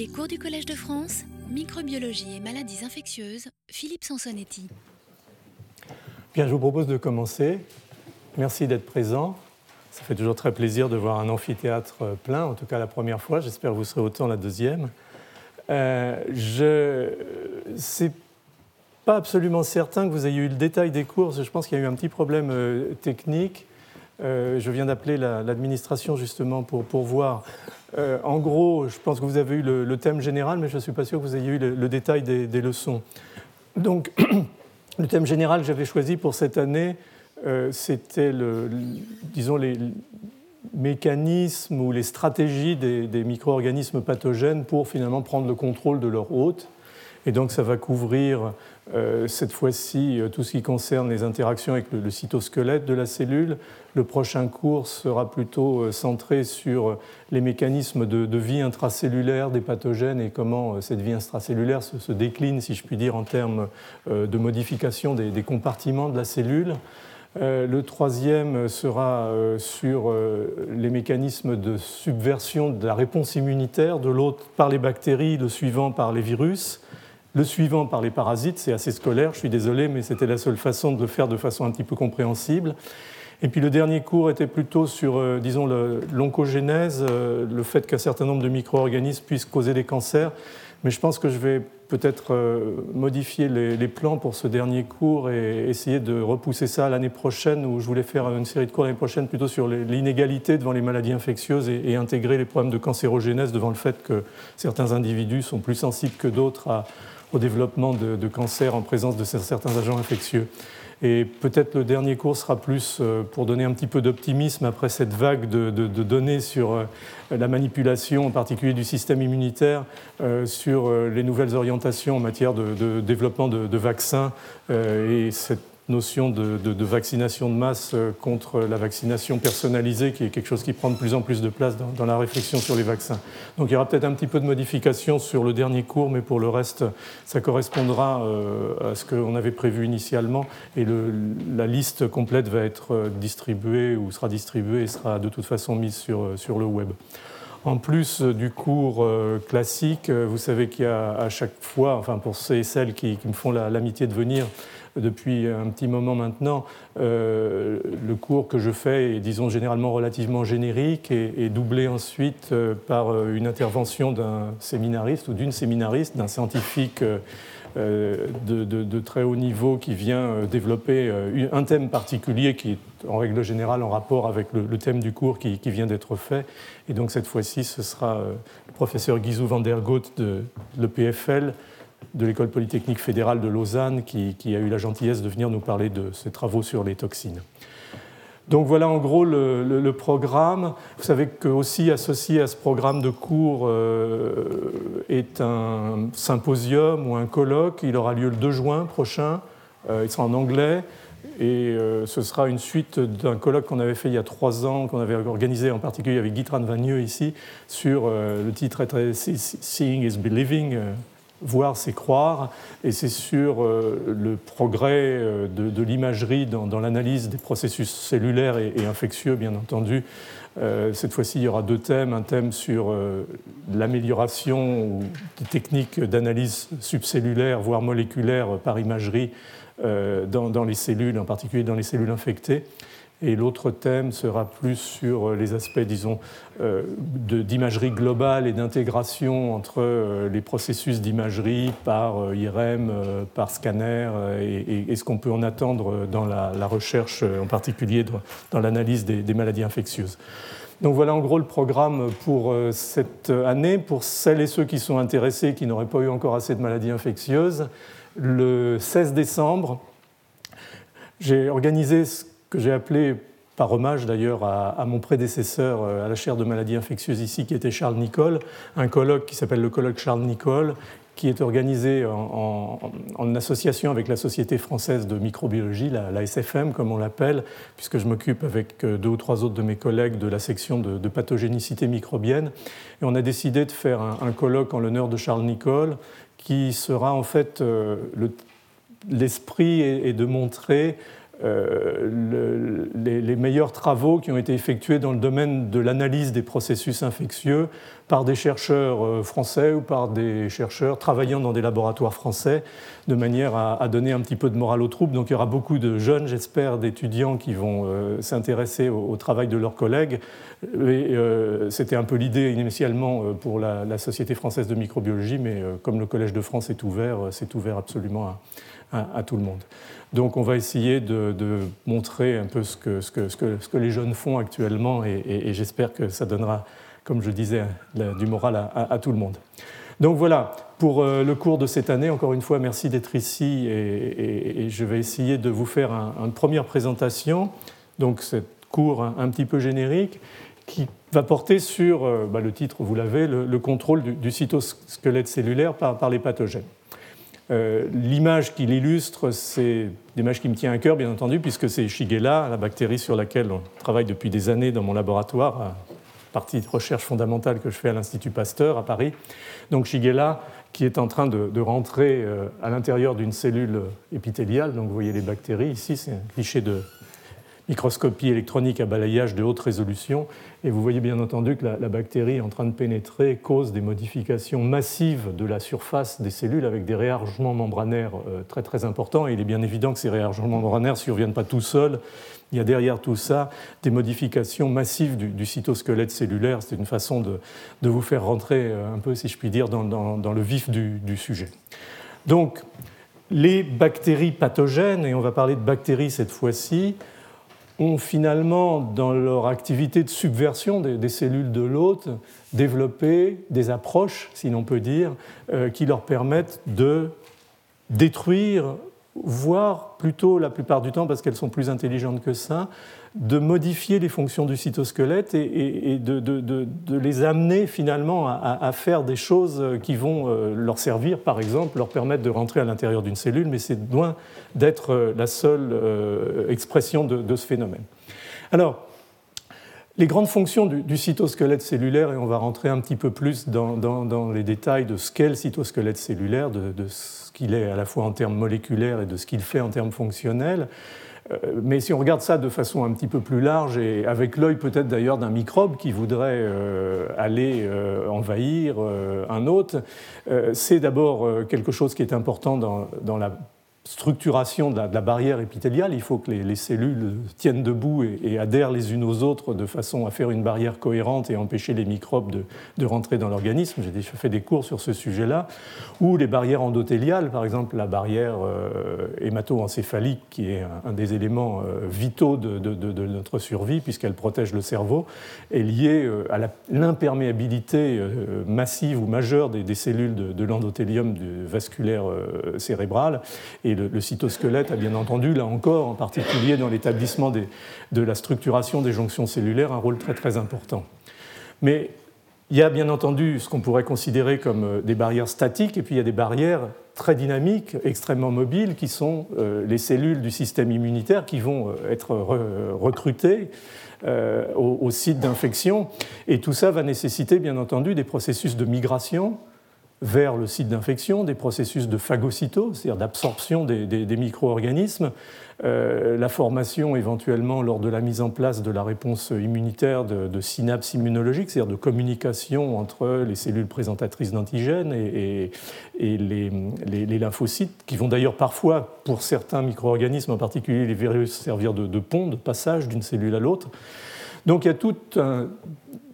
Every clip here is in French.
Les cours du Collège de France, microbiologie et maladies infectieuses, Philippe Sansonetti. Bien, je vous propose de commencer. Merci d'être présent. Ça fait toujours très plaisir de voir un amphithéâtre plein, en tout cas la première fois. J'espère que vous serez autant la deuxième. Euh, je c'est pas absolument certain que vous ayez eu le détail des cours. Je pense qu'il y a eu un petit problème euh, technique. Euh, je viens d'appeler l'administration justement pour, pour voir. Euh, en gros, je pense que vous avez eu le, thème général, mais je ne suis pas sûr que vous ayez eu le, détail des, leçons. Donc, le thème général que j'avais choisi pour cette année, c'était, le, disons, les mécanismes ou les stratégies des, micro-organismes pathogènes pour finalement prendre le contrôle de leur hôte. Et donc ça va couvrir euh, cette fois-ci euh, tout ce qui concerne les interactions avec le, cytosquelette de la cellule. Le prochain cours sera plutôt euh, centré sur les mécanismes de, vie intracellulaire des pathogènes et comment cette vie intracellulaire se, décline, si je puis dire, en termes de modification des, compartiments de la cellule. le troisième sera sur les mécanismes de subversion de la réponse immunitaire, de l'autre par les bactéries, le suivant par les virus. Le suivant par les parasites, c'est assez scolaire, je suis désolé, mais c'était la seule façon de le faire de façon un petit peu compréhensible. Et puis le dernier cours était plutôt sur, euh, disons, l'oncogénèse, euh, le fait qu'un certain nombre de micro-organismes puissent causer des cancers. Mais je pense que je vais peut-être euh, modifier les, plans pour ce dernier cours et essayer de repousser ça l'année prochaine, où je voulais faire une série de cours l'année prochaine plutôt sur l'inégalité devant les maladies infectieuses et, intégrer les problèmes de cancérogénèse devant le fait que certains individus sont plus sensibles que d'autres à au développement de, cancer en présence de certains agents infectieux. Et peut-être le dernier cours sera plus euh, pour donner un petit peu d'optimisme après cette vague de, données sur euh, la manipulation, en particulier du système immunitaire, euh, sur les nouvelles orientations en matière de, développement de, vaccins et cette notion de, vaccination de masse euh, contre la vaccination personnalisée, qui est quelque chose qui prend de plus en plus de place dans, la réflexion sur les vaccins. Donc il y aura peut-être un petit peu de modification sur le dernier cours, mais pour le reste, ça correspondra euh, à ce qu'on avait prévu initialement. Et la liste complète va être euh, distribuée ou sera distribuée et sera de toute façon mise sur, sur le web. En plus du cours classique, vous savez qu'il y a à chaque fois, enfin pour ceux et celles qui, qui me font l'amitié de venir, depuis un petit moment maintenant, euh, le cours que je fais est, disons, généralement relativement générique et, doublé ensuite euh, par euh, une intervention d'un séminariste ou d'une séminariste, d'un scientifique de, très haut niveau qui vient développer un thème particulier qui est en règle générale en rapport avec le, thème du cours qui, vient d'être fait. Et donc cette fois-ci, ce sera le professeur Guizou van der Goot de l'EPFL de l'École polytechnique fédérale de Lausanne qui, a eu la gentillesse de venir nous parler de ses travaux sur les toxines. Donc voilà en gros le, programme. Vous savez que aussi associé à ce programme de cours euh, est un symposium ou un colloque. Il aura lieu le 2 juin prochain. Euh, il sera en anglais. Et euh, ce sera une suite d'un colloque qu'on avait fait il y a trois ans, qu'on avait organisé en particulier avec Guy Vagneux ici, sur le titre Seeing is Believing, voir, c'est croire, et c'est sur euh, le progrès euh, de, l'imagerie dans, l'analyse des processus cellulaires et, infectieux, bien entendu. Euh, cette fois-ci, il y aura deux thèmes, un thème sur l'amélioration des techniques d'analyse subcellulaire, voire moléculaire par imagerie dans, les cellules, en particulier dans les cellules infectées, et l'autre thème sera plus sur euh, les aspects, disons, euh, d'imagerie globale et d'intégration entre euh, les processus d'imagerie par IRM, par scanner, et, ce qu'on peut en attendre dans la, recherche, en particulier dans, l'analyse des, maladies infectieuses. Donc voilà en gros le programme pour cette année. Pour celles et ceux qui sont intéressés, qui n'auraient pas eu encore assez de maladies infectieuses, le 16 décembre, j'ai organisé ce que j'ai appelé, par hommage d'ailleurs à, mon prédécesseur euh, à la chaire de maladies infectieuses ici, qui était Charles Nicole, un colloque qui s'appelle le colloque Charles Nicole, qui est organisé en, association avec la Société française de microbiologie, la, SFM comme on l'appelle, puisque je m'occupe avec euh, deux ou trois autres de mes collègues de la section de, pathogénicité microbienne. Et on a décidé de faire un, colloque en l'honneur de Charles Nicole, qui sera en fait euh, l'esprit est, de montrer euh, les, meilleurs travaux qui ont été effectués dans le domaine de l'analyse des processus infectieux par des chercheurs euh, français ou par des chercheurs travaillant dans des laboratoires français, de manière à, donner un petit peu de morale aux troupes. Donc il y aura beaucoup de jeunes, j'espère, d'étudiants qui vont euh, s'intéresser au, travail de leurs collègues. C'était un peu l'idée initialement pour la, Société française de microbiologie, mais comme le Collège de France est ouvert, c'est ouvert absolument à tout le monde. Donc on va essayer de, montrer un peu ce que, ce, que, ce, que, les jeunes font actuellement et, j'espère que ça donnera, comme je disais, du moral à, tout le monde. Donc voilà, pour euh, le cours de cette année, encore une fois, merci d'être ici et, je vais essayer de vous faire une première présentation, donc ce cours un, petit peu générique, qui va porter sur, euh, bah, le titre, vous l'avez, le, contrôle du, cytosquelette cellulaire par les pathogènes. Euh, l'image qui l'illustre, c'est l'image qui me tient à cœur, bien entendu, puisque c'est Shigella, la bactérie sur laquelle on travaille depuis des années dans mon laboratoire, partie de recherche fondamentale que je fais à l'Institut Pasteur à Paris. Donc Shigella, qui est en train de, rentrer euh, à l'intérieur d'une cellule épithéliale. Donc vous voyez les bactéries ici, c'est un cliché de microscopie électronique à balayage de haute résolution. Et vous voyez bien entendu que la, bactérie en train de pénétrer cause des modifications massives de la surface des cellules avec des réarrangements membranaires euh, très très importants. Et il est bien évident que ces réarrangements membranaires ne surviennent pas tout seuls. Il y a derrière tout ça des modifications massives du, cytosquelette cellulaire. C'est une façon de, vous faire rentrer euh, un peu, si je puis dire, dans, le vif du, du sujet. Donc, les bactéries pathogènes, et on va parler de bactéries cette fois-ci, ont finalement, dans leur activité de subversion des, cellules de l'hôte, développé des approches, si l'on peut dire, euh, qui leur permettent de détruire, voire plutôt la plupart du temps, parce qu'elles sont plus intelligentes que ça, de modifier les fonctions du cytosquelette et, de, les amener finalement à, faire des choses qui vont euh, leur servir, par exemple, leur permettre de rentrer à l'intérieur d'une cellule, mais c'est loin d'être euh, la seule euh, expression de, ce phénomène. Alors, les grandes fonctions du, cytosquelette cellulaire, et on va rentrer un petit peu plus dans, les détails de ce qu'est le cytosquelette cellulaire, de, ce qu'il est à la fois en termes moléculaires et de ce qu'il fait en termes fonctionnels, mais si on regarde ça de façon un petit peu plus large et avec l'œil peut-être d'ailleurs d'un microbe qui voudrait euh, aller euh, envahir un hôte, c'est d'abord quelque chose qui est important dans la structuration de la, barrière épithéliale. Il faut que les, cellules tiennent debout et, adhèrent les unes aux autres de façon à faire une barrière cohérente et empêcher les microbes de, rentrer dans l'organisme. J'ai fait des cours sur ce sujet-là. Ou les barrières endothéliales, par exemple la barrière euh, hémato-encéphalique, qui est un, des éléments euh, vitaux de, notre survie, puisqu'elle protège le cerveau, est liée euh, à l'imperméabilité euh, massive ou majeure des, cellules de, l'endothélium vasculaire cérébral. Le, cytosquelette a bien entendu, là encore, en particulier dans l'établissement de la structuration des jonctions cellulaires, un rôle très très important. Mais il y a bien entendu ce qu'on pourrait considérer comme euh, des barrières statiques, et puis il y a des barrières très dynamiques, extrêmement mobiles, qui sont euh, les cellules du système immunitaire qui vont euh, être recrutées au site d'infection. Et tout ça va nécessiter bien entendu des processus de migration vers le site d'infection, des processus de phagocytose, c'est-à-dire d'absorption des, micro-organismes, euh, la formation éventuellement lors de la mise en place de la réponse immunitaire de, synapses immunologiques, c'est-à-dire de communication entre les cellules présentatrices d'antigènes et, les, lymphocytes, qui vont d'ailleurs parfois, pour certains micro-organismes, en particulier les virus, servir de, de pont, de passage d'une cellule à l'autre. Donc il y a tout un,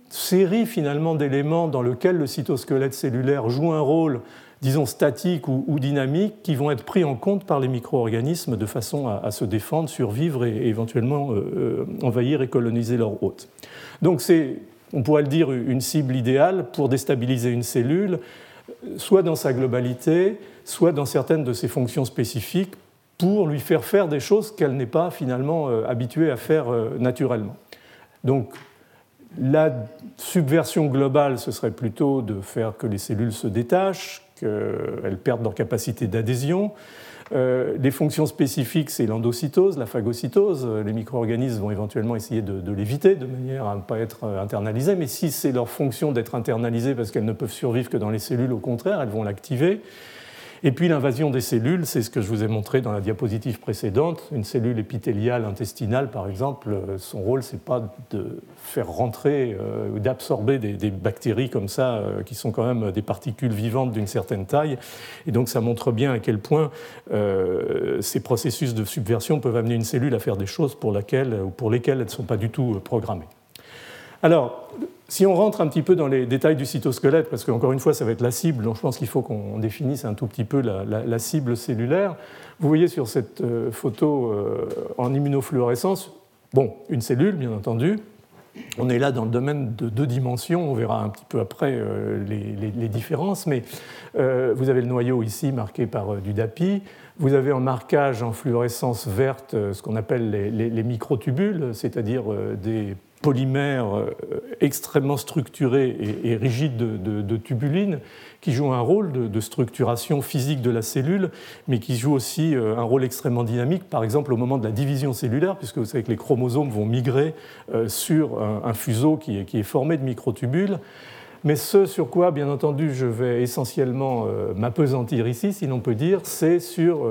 série finalement d'éléments dans lesquels le cytosquelette cellulaire joue un rôle, disons, statique ou, dynamique, qui vont être pris en compte par les micro-organismes de façon à, se défendre, survivre et, éventuellement euh, euh, envahir et coloniser leur hôte. Donc c'est, on pourrait le dire, une cible idéale pour déstabiliser une cellule, soit dans sa globalité, soit dans certaines de ses fonctions spécifiques, pour lui faire faire des choses qu'elle n'est pas finalement euh, habituée à faire naturellement. Donc la subversion globale, ce serait plutôt de faire que les cellules se détachent, qu'elles perdent leur capacité d'adhésion. Euh, les fonctions spécifiques, c'est l'endocytose, la phagocytose. Les micro-organismes vont éventuellement essayer de, l'éviter de manière à ne pas être internalisées. Mais si c'est leur fonction d'être internalisées parce qu'elles ne peuvent survivre que dans les cellules, au contraire, elles vont l'activer. Et puis l'invasion des cellules, c'est ce que je vous ai montré dans la diapositive précédente. Une cellule épithéliale intestinale, par exemple, euh, son rôle, c'est pas de faire rentrer ou d'absorber des, bactéries comme ça, qui sont quand même des particules vivantes d'une certaine taille. Et donc ça montre bien à quel point ces processus de subversion peuvent amener une cellule à faire des choses pour, laquelle, ou pour lesquelles elles ne sont pas du tout programmées. Alors, si on rentre un petit peu dans les détails du cytosquelette, parce qu'encore une fois, ça va être la cible, donc je pense qu'il faut qu'on définisse un tout petit peu la, cible cellulaire. Vous voyez sur cette euh, photo euh, en immunofluorescence, bon, une cellule, bien entendu. On est là dans le domaine de deux dimensions, on verra un petit peu après euh, les, différences, mais vous avez le noyau ici marqué par du DAPI. Vous avez en marquage en fluorescence verte ce qu'on appelle les, microtubules, c'est-à-dire des polymères euh, extrêmement structurés et, rigides de, tubulines qui jouent un rôle de, structuration physique de la cellule, mais qui jouent aussi euh, un rôle extrêmement dynamique, par exemple au moment de la division cellulaire, puisque vous savez que les chromosomes vont migrer euh, sur un, fuseau qui est, formé de microtubules. Mais ce sur quoi, bien entendu, je vais essentiellement m'apesantir ici, si l'on peut dire, c'est sur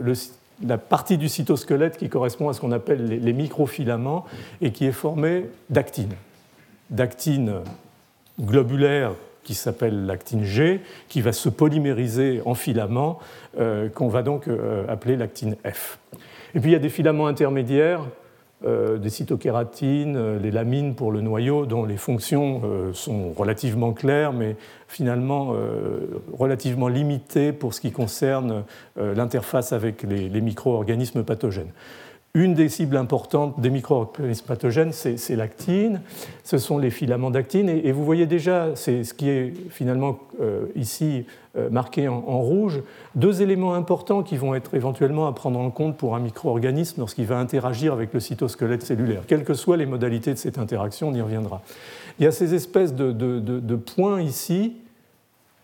le la partie du cytosquelette qui correspond à ce qu'on appelle les, microfilaments et qui est formée d'actine. D'actine globulaire qui s'appelle l'actine G, qui va se polymériser en filaments, euh, qu'on va donc euh, appeler l'actine F. Et puis il y a des filaments intermédiaires des cytokératines, euh, les lamines pour le noyau, dont les fonctions euh, sont relativement claires, mais finalement relativement limitées pour ce qui concerne l'interface avec les micro-organismes pathogènes. Une des cibles importantes des micro-organismes pathogènes, c'est l'actine, ce sont les filaments d'actine, et, vous voyez déjà, c'est ce qui est finalement euh, ici euh, marqué en, rouge, deux éléments importants qui vont être éventuellement à prendre en compte pour un micro-organisme lorsqu'il va interagir avec le cytosquelette cellulaire. Quelles que soient les modalités de cette interaction, on y reviendra. Il y a ces espèces de, points ici,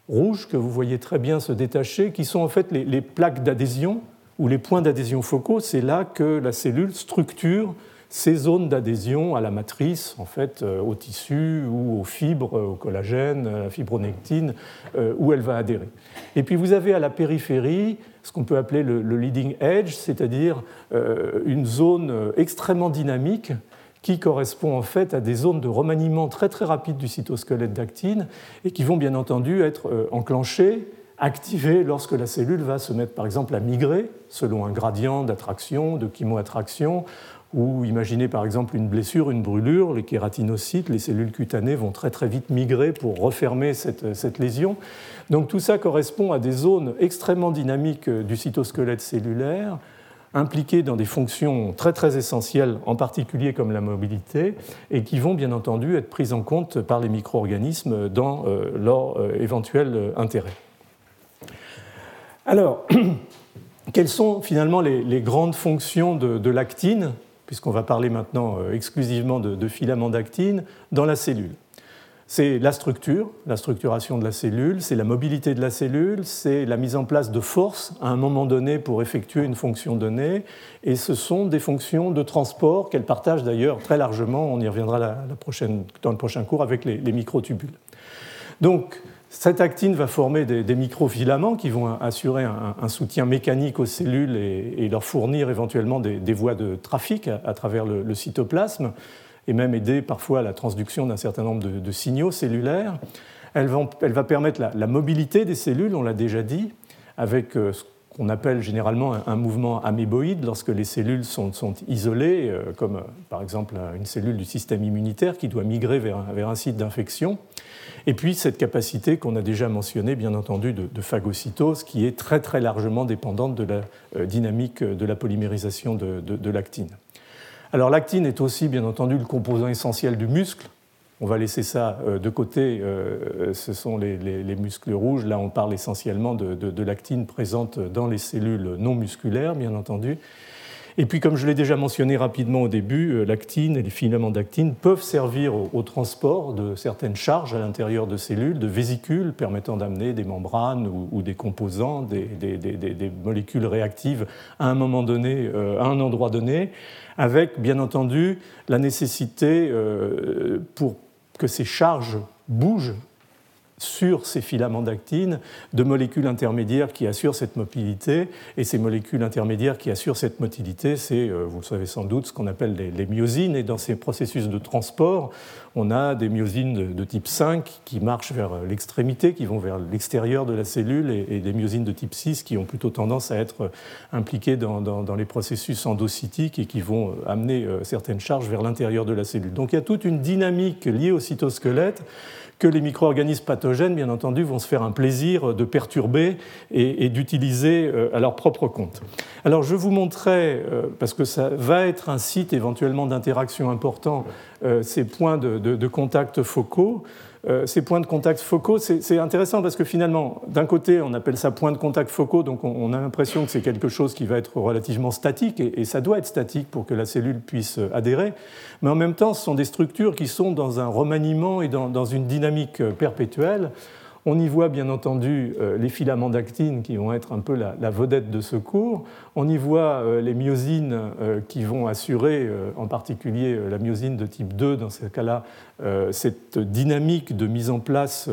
rouges, que vous voyez très bien se détacher, qui sont en fait les plaques d'adhésion où les points d'adhésion focaux, c'est là que la cellule structure ces zones d'adhésion à la matrice, en fait, euh, au tissu ou aux fibres, au collagène, à la fibronectine, euh, où elle va adhérer. Et puis vous avez à la périphérie ce qu'on peut appeler le, leading edge, c'est-à-dire euh, une zone extrêmement dynamique qui correspond en fait à des zones de remaniement très très rapide du cytosquelette d'actine et qui vont bien entendu être enclenchées activée lorsque la cellule va se mettre par exemple à migrer selon un gradient d'attraction, de chemoattraction, ou imaginez par exemple une blessure, une brûlure, les kératinocytes, les cellules cutanées vont très très vite migrer pour refermer cette, cette lésion. Donc tout ça correspond à des zones extrêmement dynamiques du cytosquelette cellulaire, impliquées dans des fonctions très très essentielles, en particulier comme la mobilité, et qui vont bien entendu être prises en compte par les micro-organismes dans euh, leur euh, éventuel intérêt. Alors, quelles sont finalement les, grandes fonctions de, l'actine, puisqu'on va parler maintenant euh, exclusivement de, filaments d'actine, dans la cellule? C'est la structure, la structuration de la cellule, c'est la mobilité de la cellule, c'est la mise en place de forces à un moment donné pour effectuer une fonction donnée, et ce sont des fonctions de transport qu'elle partage d'ailleurs très largement, on y reviendra dans le prochain cours, avec les, les microtubules. Donc, cette actine va former des, microfilaments qui vont assurer un, soutien mécanique aux cellules et, leur fournir éventuellement des, voies de trafic à, travers le, cytoplasme et même aider parfois à la transduction d'un certain nombre de, signaux cellulaires. Elle va, permettre la, mobilité des cellules, on l'a déjà dit, avec euh, ce qu'on appelle généralement un, mouvement améboïde lorsque les cellules sont, isolées, euh, comme euh, par exemple une cellule du système immunitaire qui doit migrer vers un site d'infection. Et puis cette capacité qu'on a déjà mentionnée, bien entendu, de, phagocytose, qui est très très largement dépendante de la euh, dynamique de la polymérisation de, l'actine. Alors l'actine est aussi, bien entendu, le composant essentiel du muscle. On va laisser ça euh, de côté, euh, ce sont les, les muscles rouges. Là, on parle essentiellement de, l'actine présente dans les cellules non musculaires, bien entendu. Et puis, comme je l'ai déjà mentionné rapidement au début, euh, l'actine et les filaments d'actine peuvent servir au, transport de certaines charges à l'intérieur de cellules, de vésicules permettant d'amener des membranes ou, des composants, des, molécules réactives à un moment donné, à un endroit donné, avec bien entendu la nécessité pour que ces charges bougent sur ces filaments d'actine de molécules intermédiaires qui assurent cette mobilité. Et ces molécules intermédiaires qui assurent cette motilité, c'est, euh, vous le savez sans doute, ce qu'on appelle les, myosines. Et dans ces processus de transport, on a des myosines de, type 5 qui marchent vers l'extrémité, qui vont vers l'extérieur de la cellule, et, des myosines de type 6 qui ont plutôt tendance à être impliquées dans, dans les processus endocytiques et qui vont amener euh, certaines charges vers l'intérieur de la cellule. Donc il y a toute une dynamique liée au cytosquelette que les micro-organismes pathogènes, bien entendu, vont se faire un plaisir de perturber et, d'utiliser euh, à leur propre compte. Alors je vous montrerai, euh, parce que ça va être un site éventuellement d'interaction important, euh, ces points de contact focaux. Euh, ces points de contact focaux, c'est intéressant parce que finalement, d'un côté, on appelle ça points de contact focaux, donc on, a l'impression que c'est quelque chose qui va être relativement statique, et, ça doit être statique pour que la cellule puisse adhérer, mais en même temps, ce sont des structures qui sont dans un remaniement et dans une dynamique perpétuelle. On y voit bien entendu euh, les filaments d'actine qui vont être un peu la, vedette de ce cours. On y voit euh, les myosines euh, qui vont assurer, en particulier la myosine de type 2, dans ce cas-là, cette dynamique de mise en place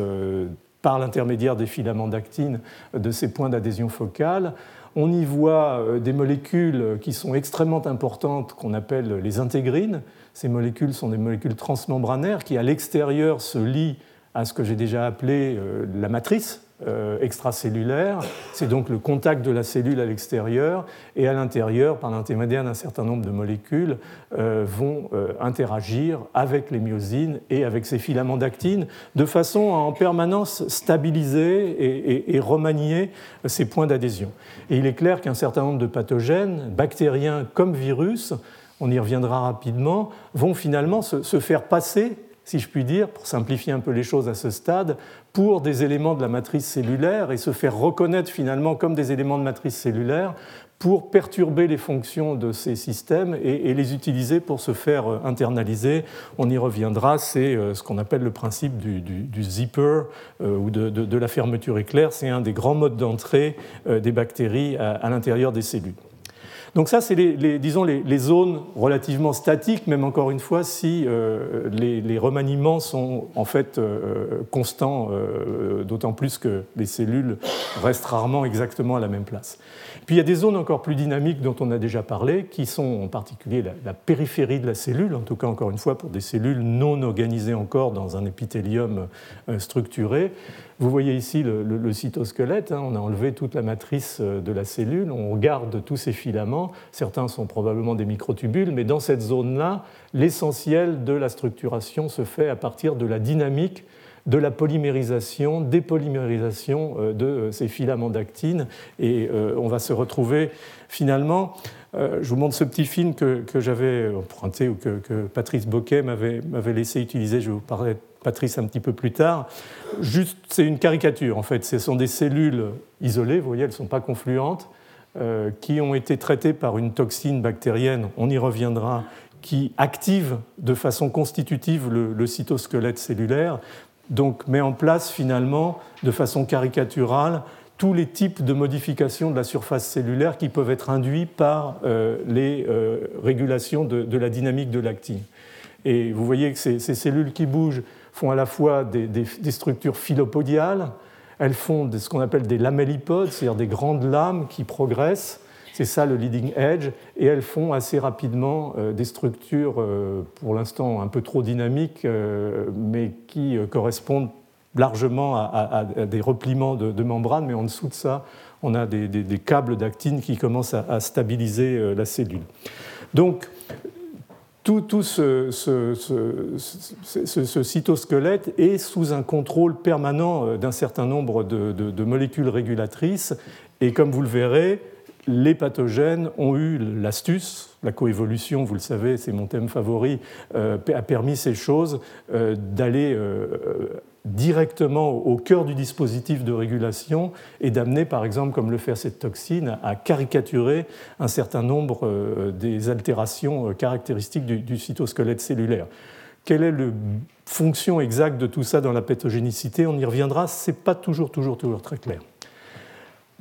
par l'intermédiaire des filaments d'actine de ces points d'adhésion focale. On y voit des molécules qui sont extrêmement importantes, qu'on appelle les intégrines. Ces molécules sont des molécules transmembranaires qui, à l'extérieur, se lient à ce que j'ai déjà appelé euh, la matrice euh, extracellulaire. C'est donc le contact de la cellule à l'extérieur et à l'intérieur, par l'intermédiaire d'un certain nombre de molécules, euh, vont interagir avec les myosines et avec ces filaments d'actine de façon à en permanence stabiliser et, remanier ces points d'adhésion. Et il est clair qu'un certain nombre de pathogènes, bactériens comme virus, on y reviendra rapidement, vont finalement se faire passer si je puis dire, pour simplifier un peu les choses à ce stade, pour des éléments de la matrice cellulaire et se faire reconnaître finalement comme des éléments de matrice cellulaire pour perturber les fonctions de ces systèmes et, les utiliser pour se faire euh, internaliser. On y reviendra, c'est euh, ce qu'on appelle le principe du, zipper euh, ou de, la fermeture éclair. C'est un des grands modes d'entrée des bactéries à l'intérieur des cellules. Donc ça, c'est les, disons les, zones relativement statiques, même encore une fois, si euh, les, remaniements sont en fait euh, constants, euh, d'autant plus que les cellules restent rarement exactement à la même place. Puis il y a des zones encore plus dynamiques dont on a déjà parlé, qui sont en particulier la, périphérie de la cellule, en tout cas encore une fois pour des cellules non organisées encore dans un épithélium euh, structuré. Vous voyez ici le, cytosquelette, hein. on a enlevé toute la matrice euh, de la cellule, on garde tous ces filaments, certains sont probablement des microtubules, mais dans cette zone-là, l'essentiel de la structuration se fait à partir de la dynamique de la polymérisation, dépolymérisation euh, de euh, ces filaments d'actine. Et euh, on va se retrouver finalement. Je vous montre ce petit film que, j'avais emprunté ou que, Patrice Boquet m'avait laissé utiliser. Je vous parler de Patrice un petit peu plus tard. Juste, c'est une caricature en fait. Ce sont des cellules isolées, vous voyez, elles ne sont pas confluentes, qui ont été traitées par une toxine bactérienne, on y reviendra, qui active de façon constitutive le cytosquelette cellulaire donc met en place finalement de façon caricaturale tous les types de modifications de la surface cellulaire qui peuvent être induits par euh, les euh, régulations de, la dynamique de l'actine. Et vous voyez que ces, cellules qui bougent font à la fois des, structures philopodiales, elles font ce qu'on appelle des lamellipodes, c'est-à-dire des grandes lames qui progressent, c'est ça le leading edge, et elles font assez rapidement euh, des structures, euh, pour l'instant un peu trop dynamiques, euh, mais qui correspondent largement à, des repliements de, membranes, mais en dessous de ça, on a des, câbles d'actine qui commencent à, stabiliser la cellule. Donc, tout, ce, cytosquelette est sous un contrôle permanent d'un certain nombre de, molécules régulatrices, et comme vous le verrez, les pathogènes ont eu l'astuce, la coévolution, vous le savez, c'est mon thème favori, euh, a permis ces choses euh, d'aller euh, directement au cœur du dispositif de régulation et d'amener, par exemple, comme le fait cette toxine, à caricaturer un certain nombre des altérations caractéristiques du, du, cytosquelette cellulaire. Quelle est la fonction exacte de tout ça dans la pathogénicité? On y reviendra, ce n'est pas toujours, toujours, toujours très clair.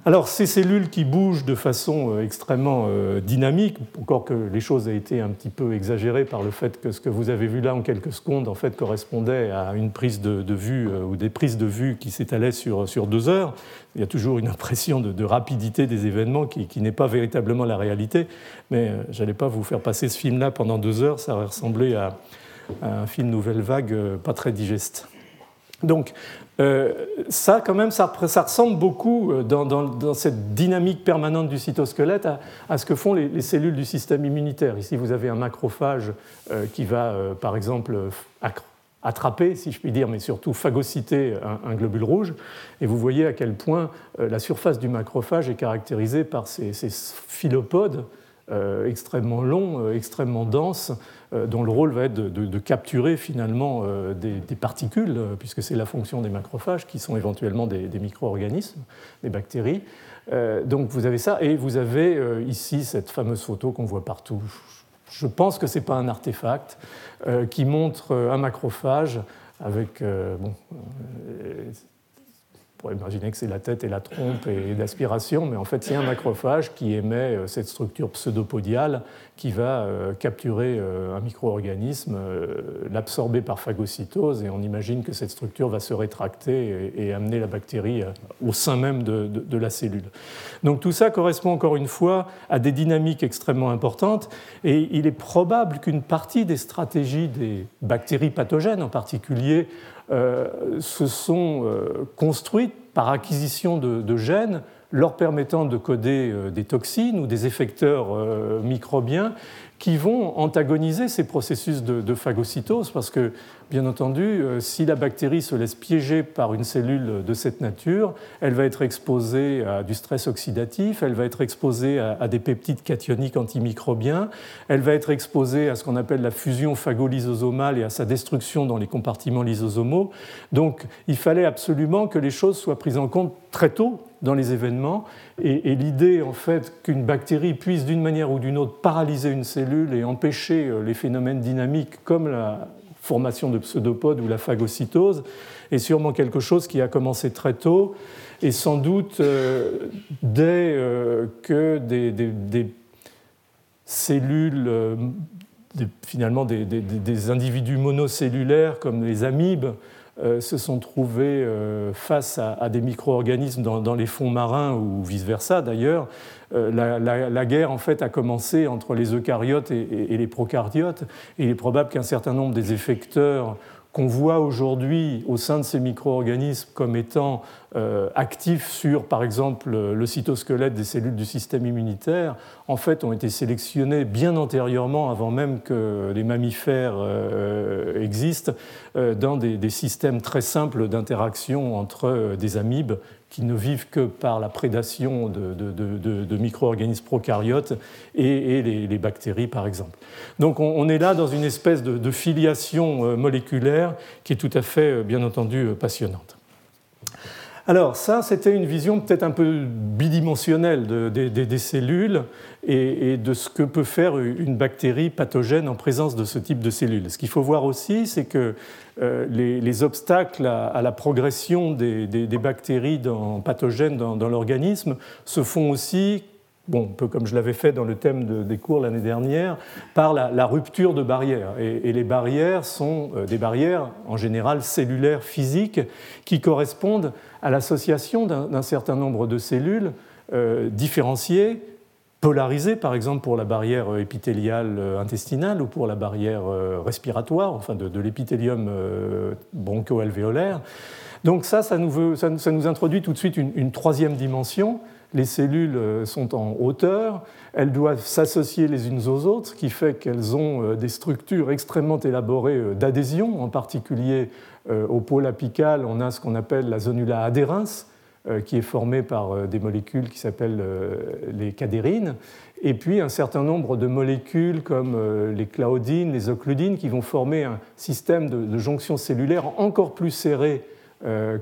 Alors ces cellules qui bougent de façon euh, extrêmement euh, dynamique, encore que les choses aient été un petit peu exagérées par le fait que ce que vous avez vu là en quelques secondes correspondait à une prise de, vue euh, ou des prises de vue qui s'étalaient sur, sur deux heures. Il y a toujours une impression de, rapidité des événements qui, n'est pas véritablement la réalité. Mais je n'allais pas vous faire passer ce film-là pendant deux heures, ça aurait ressemblé à, à un film Nouvelle Vague pas très digeste. Donc, euh, ça, quand même, ça, ressemble beaucoup euh, dans, cette dynamique permanente du cytosquelette à, ce que font les, cellules du système immunitaire. Ici, vous avez un macrophage euh, qui va, par exemple, attraper, si je puis dire, mais surtout phagocyter un, globule rouge. Et vous voyez à quel point la surface du macrophage est caractérisée par ces, ces philopodes extrêmement longs, extrêmement denses, euh, dont le rôle va être de, capturer finalement euh, des, particules, euh, puisque c'est la fonction des macrophages, qui sont éventuellement des, micro-organismes, des bactéries. donc vous avez ça, et vous avez ici cette fameuse photo qu'on voit partout. Je pense que ce n'est pas un artefact, qui montre un macrophage avec bon, pourrait imaginer que c'est la tête et la trompe et, l'aspiration, mais en fait c'est un macrophage qui émet euh, cette structure pseudopodiale qui va euh, capturer euh, un micro-organisme, l'absorber par phagocytose, et on imagine que cette structure va se rétracter et, amener la bactérie au sein même de, la cellule. Donc tout ça correspond encore une fois à des dynamiques extrêmement importantes, et il est probable qu'une partie des stratégies des bactéries pathogènes en particulier se sont euh, construites par acquisition de, gènes leur permettant de coder euh, des toxines ou des effecteurs microbiens qui vont antagoniser ces processus de, phagocytose parce que, bien entendu, euh, si la bactérie se laisse piéger par une cellule de cette nature, elle va être exposée à du stress oxydatif, elle va être exposée à, des peptides cationiques antimicrobiens, elle va être exposée à ce qu'on appelle la fusion phagolysosomale et à sa destruction dans les compartiments lysosomaux. Donc, il fallait absolument que les choses soient prises en compte très tôt dans les événements. Et, l'idée, en fait, qu'une bactérie puisse d'une manière ou d'une autre paralyser une cellule et empêcher euh, les phénomènes dynamiques comme la formation de pseudopodes ou la phagocytose, est sûrement quelque chose qui a commencé très tôt. Et sans doute euh, dès euh, que des, cellules, finalement des, individus monocellulaires comme les amibes, euh, se sont trouvés euh, face à, des micro-organismes dans, les fonds marins ou vice-versa d'ailleurs. Euh, la, guerre en fait a commencé entre les eucaryotes et, les procaryotes. Il est probable qu'un certain nombre des effecteurs qu'on voit aujourd'hui au sein de ces micro-organismes comme étant euh, actifs sur, par exemple, le cytosquelette des cellules du système immunitaire, en fait, ont été sélectionnés bien antérieurement, avant même que les mammifères euh, existent, euh, dans des, des, systèmes très simples d'interaction entre des amibes qui ne vivent que par la prédation de, micro-organismes prokaryotes et, les, bactéries, par exemple. Donc on, est là dans une espèce de, filiation euh, moléculaire qui est tout à fait, euh, bien entendu, euh, passionnante. Alors ça, c'était une vision peut-être un peu bidimensionnelle des cellules et, de ce que peut faire une bactérie pathogène en présence de ce type de cellules. Ce qu'il faut voir aussi, c'est que euh, les, obstacles à, la progression des, bactéries pathogènes dans, l'organisme se font aussi bon, un peu comme je l'avais fait dans le thème des cours l'année dernière, par la, rupture de barrières. Et, les barrières sont euh, des barrières en général cellulaires physiques qui correspondent à l'association d'un certain nombre de cellules euh, différenciées polarisées, par exemple pour la barrière épithéliale intestinale ou pour la barrière euh, respiratoire, enfin de, l'épithélium euh, broncho-alvéolaire. Donc ça, ça nous, introduit tout de suite une, troisième dimension. Les cellules euh, sont en hauteur, elles doivent s'associer les unes aux autres, ce qui fait qu'elles ont des structures extrêmement élaborées d'adhésion, en particulier au pôle apical, on a ce qu'on appelle la zonula adhérens, euh, qui est formé par euh, des molécules qui s'appellent euh, les cadérines, et puis un certain nombre de molécules comme les claudines, les occludines, qui vont former un système de, jonctions cellulaires encore plus serré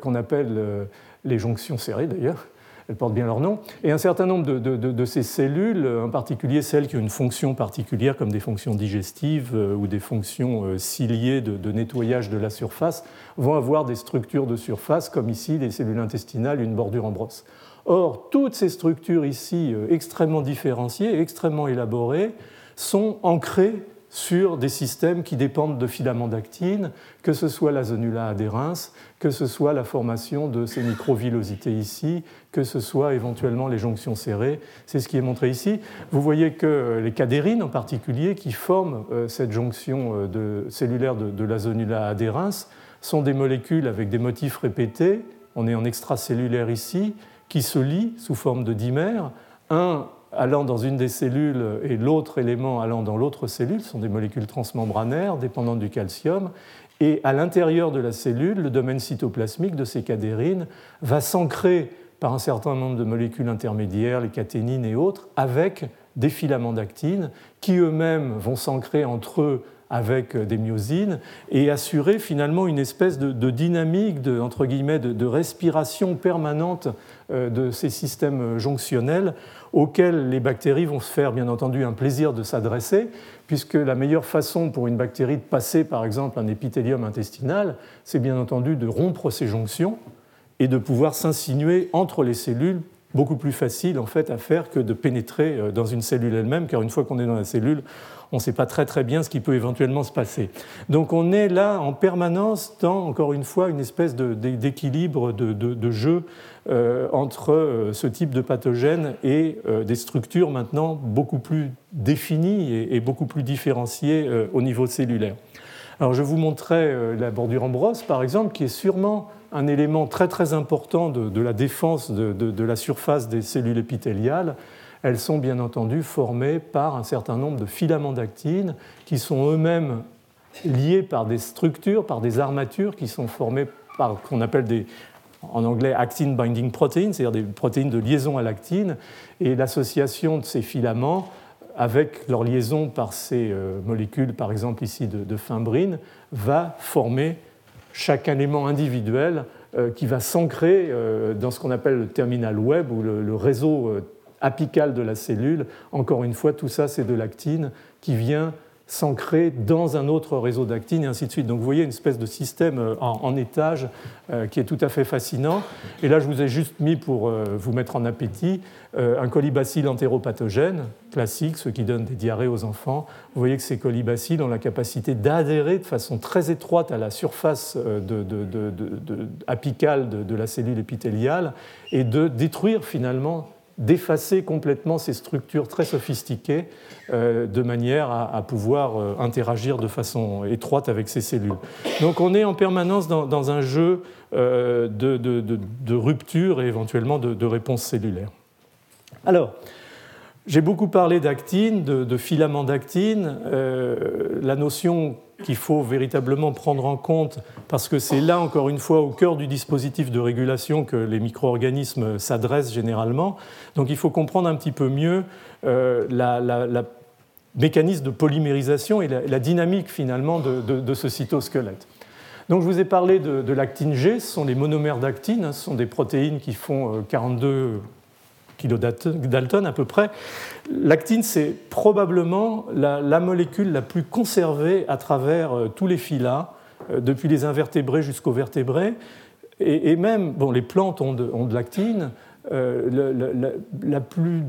qu'on appelle les jonctions serrées d'ailleurs, elles portent bien leur nom, et un certain nombre de, ces cellules, en particulier celles qui ont une fonction particulière comme des fonctions digestives euh, ou des fonctions euh, ciliées de, nettoyage de la surface, vont avoir des structures de surface comme ici des cellules intestinales, une bordure en brosse. Or, toutes ces structures ici euh, extrêmement différenciées, extrêmement élaborées, sont ancrées sur des systèmes qui dépendent de filaments d'actine, que ce soit la zonula adhérens, que ce soit la formation de ces microvillosités ici, que ce soit éventuellement les jonctions serrées. C'est ce qui est montré ici. Vous voyez que les cadérines en particulier, qui forment euh, cette jonction euh, cellulaire de, la zonula adhérens, sont des molécules avec des motifs répétés. On est en extracellulaire ici, qui se lient sous forme de dimères. Allant dans une des cellules et l'autre élément allant dans l'autre cellule, ce sont des molécules transmembranaires dépendantes du calcium. Et à l'intérieur de la cellule, le domaine cytoplasmique de ces cadérines va s'ancrer par un certain nombre de molécules intermédiaires, les caténines et autres, avec des filaments d'actine qui eux-mêmes vont s'ancrer entre eux avec des myosines et assurer finalement une espèce de, dynamique, de, entre guillemets, de, respiration permanente euh, de ces systèmes jonctionnels auxquels les bactéries vont se faire bien entendu un plaisir de s'adresser, puisque la meilleure façon pour une bactérie de passer par exemple un épithélium intestinal, c'est bien entendu de rompre ces jonctions et de pouvoir s'insinuer entre les cellules beaucoup plus facile en fait à faire que de pénétrer euh, dans une cellule elle-même, car une fois qu'on est dans la cellule, on ne sait pas très très bien ce qui peut éventuellement se passer. Donc on est là en permanence dans, encore une fois, une espèce d'équilibre de, jeu euh, entre euh, ce type de pathogène et euh, des structures maintenant beaucoup plus définies et, beaucoup plus différenciées au niveau cellulaire. Alors je vous montrais la bordure en brosse, par exemple, qui est sûrement un élément très très important de, la défense de, la surface des cellules épithéliales elles sont bien entendu formées par un certain nombre de filaments d'actine qui sont eux-mêmes liés par des structures, par des armatures qui sont formées par ce qu'on appelle en anglais actin binding proteins, c'est-à-dire des protéines de liaison à l'actine, et l'association de ces filaments avec leur liaison par ces euh, molécules, par exemple ici de, fimbrine, va former chaque élément individuel euh, qui va s'ancrer euh, dans ce qu'on appelle le terminal web ou le réseau apical de la cellule. Encore une fois, tout ça, c'est de l'actine qui vient s'ancrer dans un autre réseau d'actine et ainsi de suite. Donc vous voyez une espèce de système euh, en, étage euh, qui est tout à fait fascinant. Et là, je vous ai juste mis pour euh, vous mettre en appétit un colibacille entéropathogène classique, ce qui donne des diarrhées aux enfants. Vous voyez que ces colibacilles ont la capacité d'adhérer de façon très étroite à la surface apicale de la cellule épithéliale et de détruire finalement d'effacer complètement ces structures très sophistiquées euh, de manière à, pouvoir euh, interagir de façon étroite avec ces cellules. Donc on est en permanence dans, un jeu euh, de, rupture et éventuellement de, réponse cellulaire. Alors, j'ai beaucoup parlé d'actine, de, filaments d'actine. la notion qu'il faut véritablement prendre en compte, parce que c'est là, encore une fois, au cœur du dispositif de régulation que les micro-organismes s'adressent généralement. Donc il faut comprendre un petit peu mieux euh, la, mécanisme de polymérisation et la, dynamique finalement de, ce cytosquelette. Donc je vous ai parlé de, l'actine G, ce sont les monomères d'actine, hein, ce sont des protéines qui font 42 Dalton à peu près. L'actine, c'est probablement la, molécule la plus conservée à travers euh, tous les phyla, euh, depuis les invertébrés jusqu'aux vertébrés. Et, même, bon, les plantes ont de, l'actine. Euh, la, plus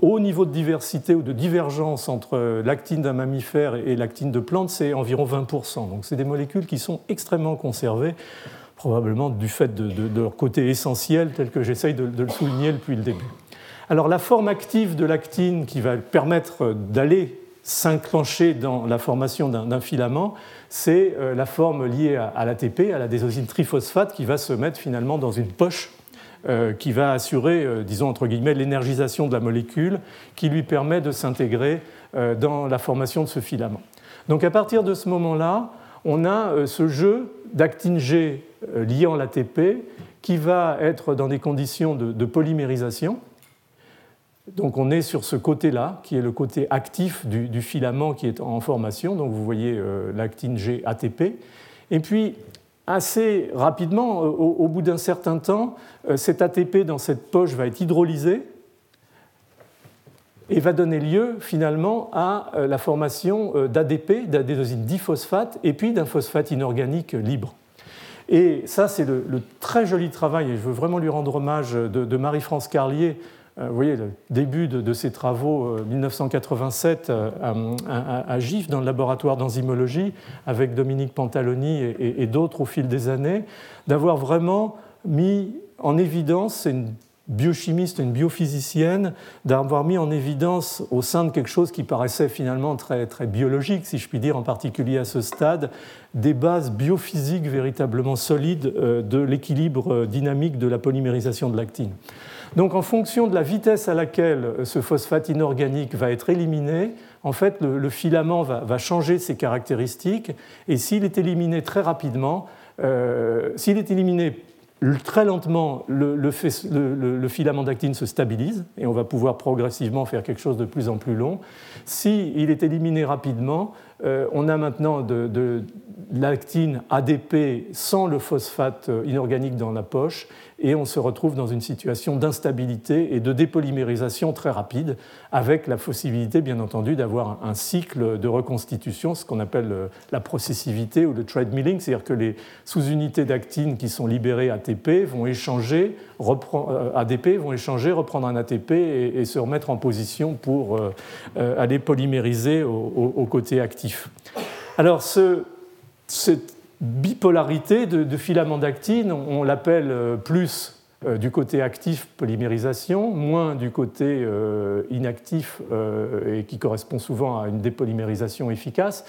haut niveau de diversité ou de divergence entre l'actine d'un mammifère et l'actine de plante, c'est environ 20%. Donc c'est des molécules qui sont extrêmement conservées probablement du fait de, leur côté essentiel tel que j'essaye de, le souligner depuis le début. Alors la forme active de l'actine qui va permettre d'aller s'enclencher dans la formation d'un filament, c'est euh, la forme liée à, l'ATP, à la désosine triphosphate, qui va se mettre finalement dans une poche euh, qui va assurer, euh, disons entre guillemets, l'énergisation de la molécule, qui lui permet de s'intégrer dans la formation de ce filament. Donc à partir de ce moment-là, on a ce jeu d'actine G liant l'ATP qui va être dans des conditions de, polymérisation. Donc on est sur ce côté-là, qui est le côté actif du, filament qui est en formation. Donc vous voyez euh, l'actine G ATP. Et puis, assez rapidement, au, bout d'un certain temps, cet ATP dans cette poche va être hydrolysé et va donner lieu finalement à la formation d'ADP, d'adénosine diphosphate, et puis d'un phosphate inorganique libre. Et ça, c'est le, très joli travail, et je veux vraiment lui rendre hommage, de Marie-France Carlier, euh, vous voyez le début de, ses travaux 1987 euh, euh, à, GIF dans le laboratoire d'enzymologie avec Dominique Pantaloni et, d'autres au fil des années, d'avoir vraiment mis en évidence, biochimiste, une biophysicienne, d'avoir mis en évidence au sein de quelque chose qui paraissait finalement très, très biologique, si je puis dire, en particulier à ce stade, des bases biophysiques véritablement solides de l'équilibre dynamique de la polymérisation de l'actine. Donc en fonction de la vitesse à laquelle ce phosphate inorganique va être éliminé, en fait, le, filament va, changer ses caractéristiques. Et s'il est éliminé très rapidement, euh, s'il est éliminé très lentement, le, filament d'actine se stabilise et on va pouvoir progressivement faire quelque chose de plus en plus long. S'il est éliminé rapidement, euh, on a maintenant de l'actine ADP sans le phosphate euh, inorganique dans la poche et on se retrouve dans une situation d'instabilité et de dépolymérisation très rapide, avec la possibilité, bien entendu, d'avoir un cycle de reconstitution, ce qu'on appelle euh, la processivité ou le treadmilling, c'est-à-dire que les sous-unités d'actine qui sont libérées ATP vont échanger, euh, ADP vont échanger, reprendre un ATP et, se remettre en position pour euh, aller polymériser au, côté actif. Alors, ce, cette bipolarité de, filaments d'actine. On, l'appelle euh, plus euh, du côté actif polymérisation, moins du côté euh, inactif et qui correspond souvent à une dépolymérisation efficace.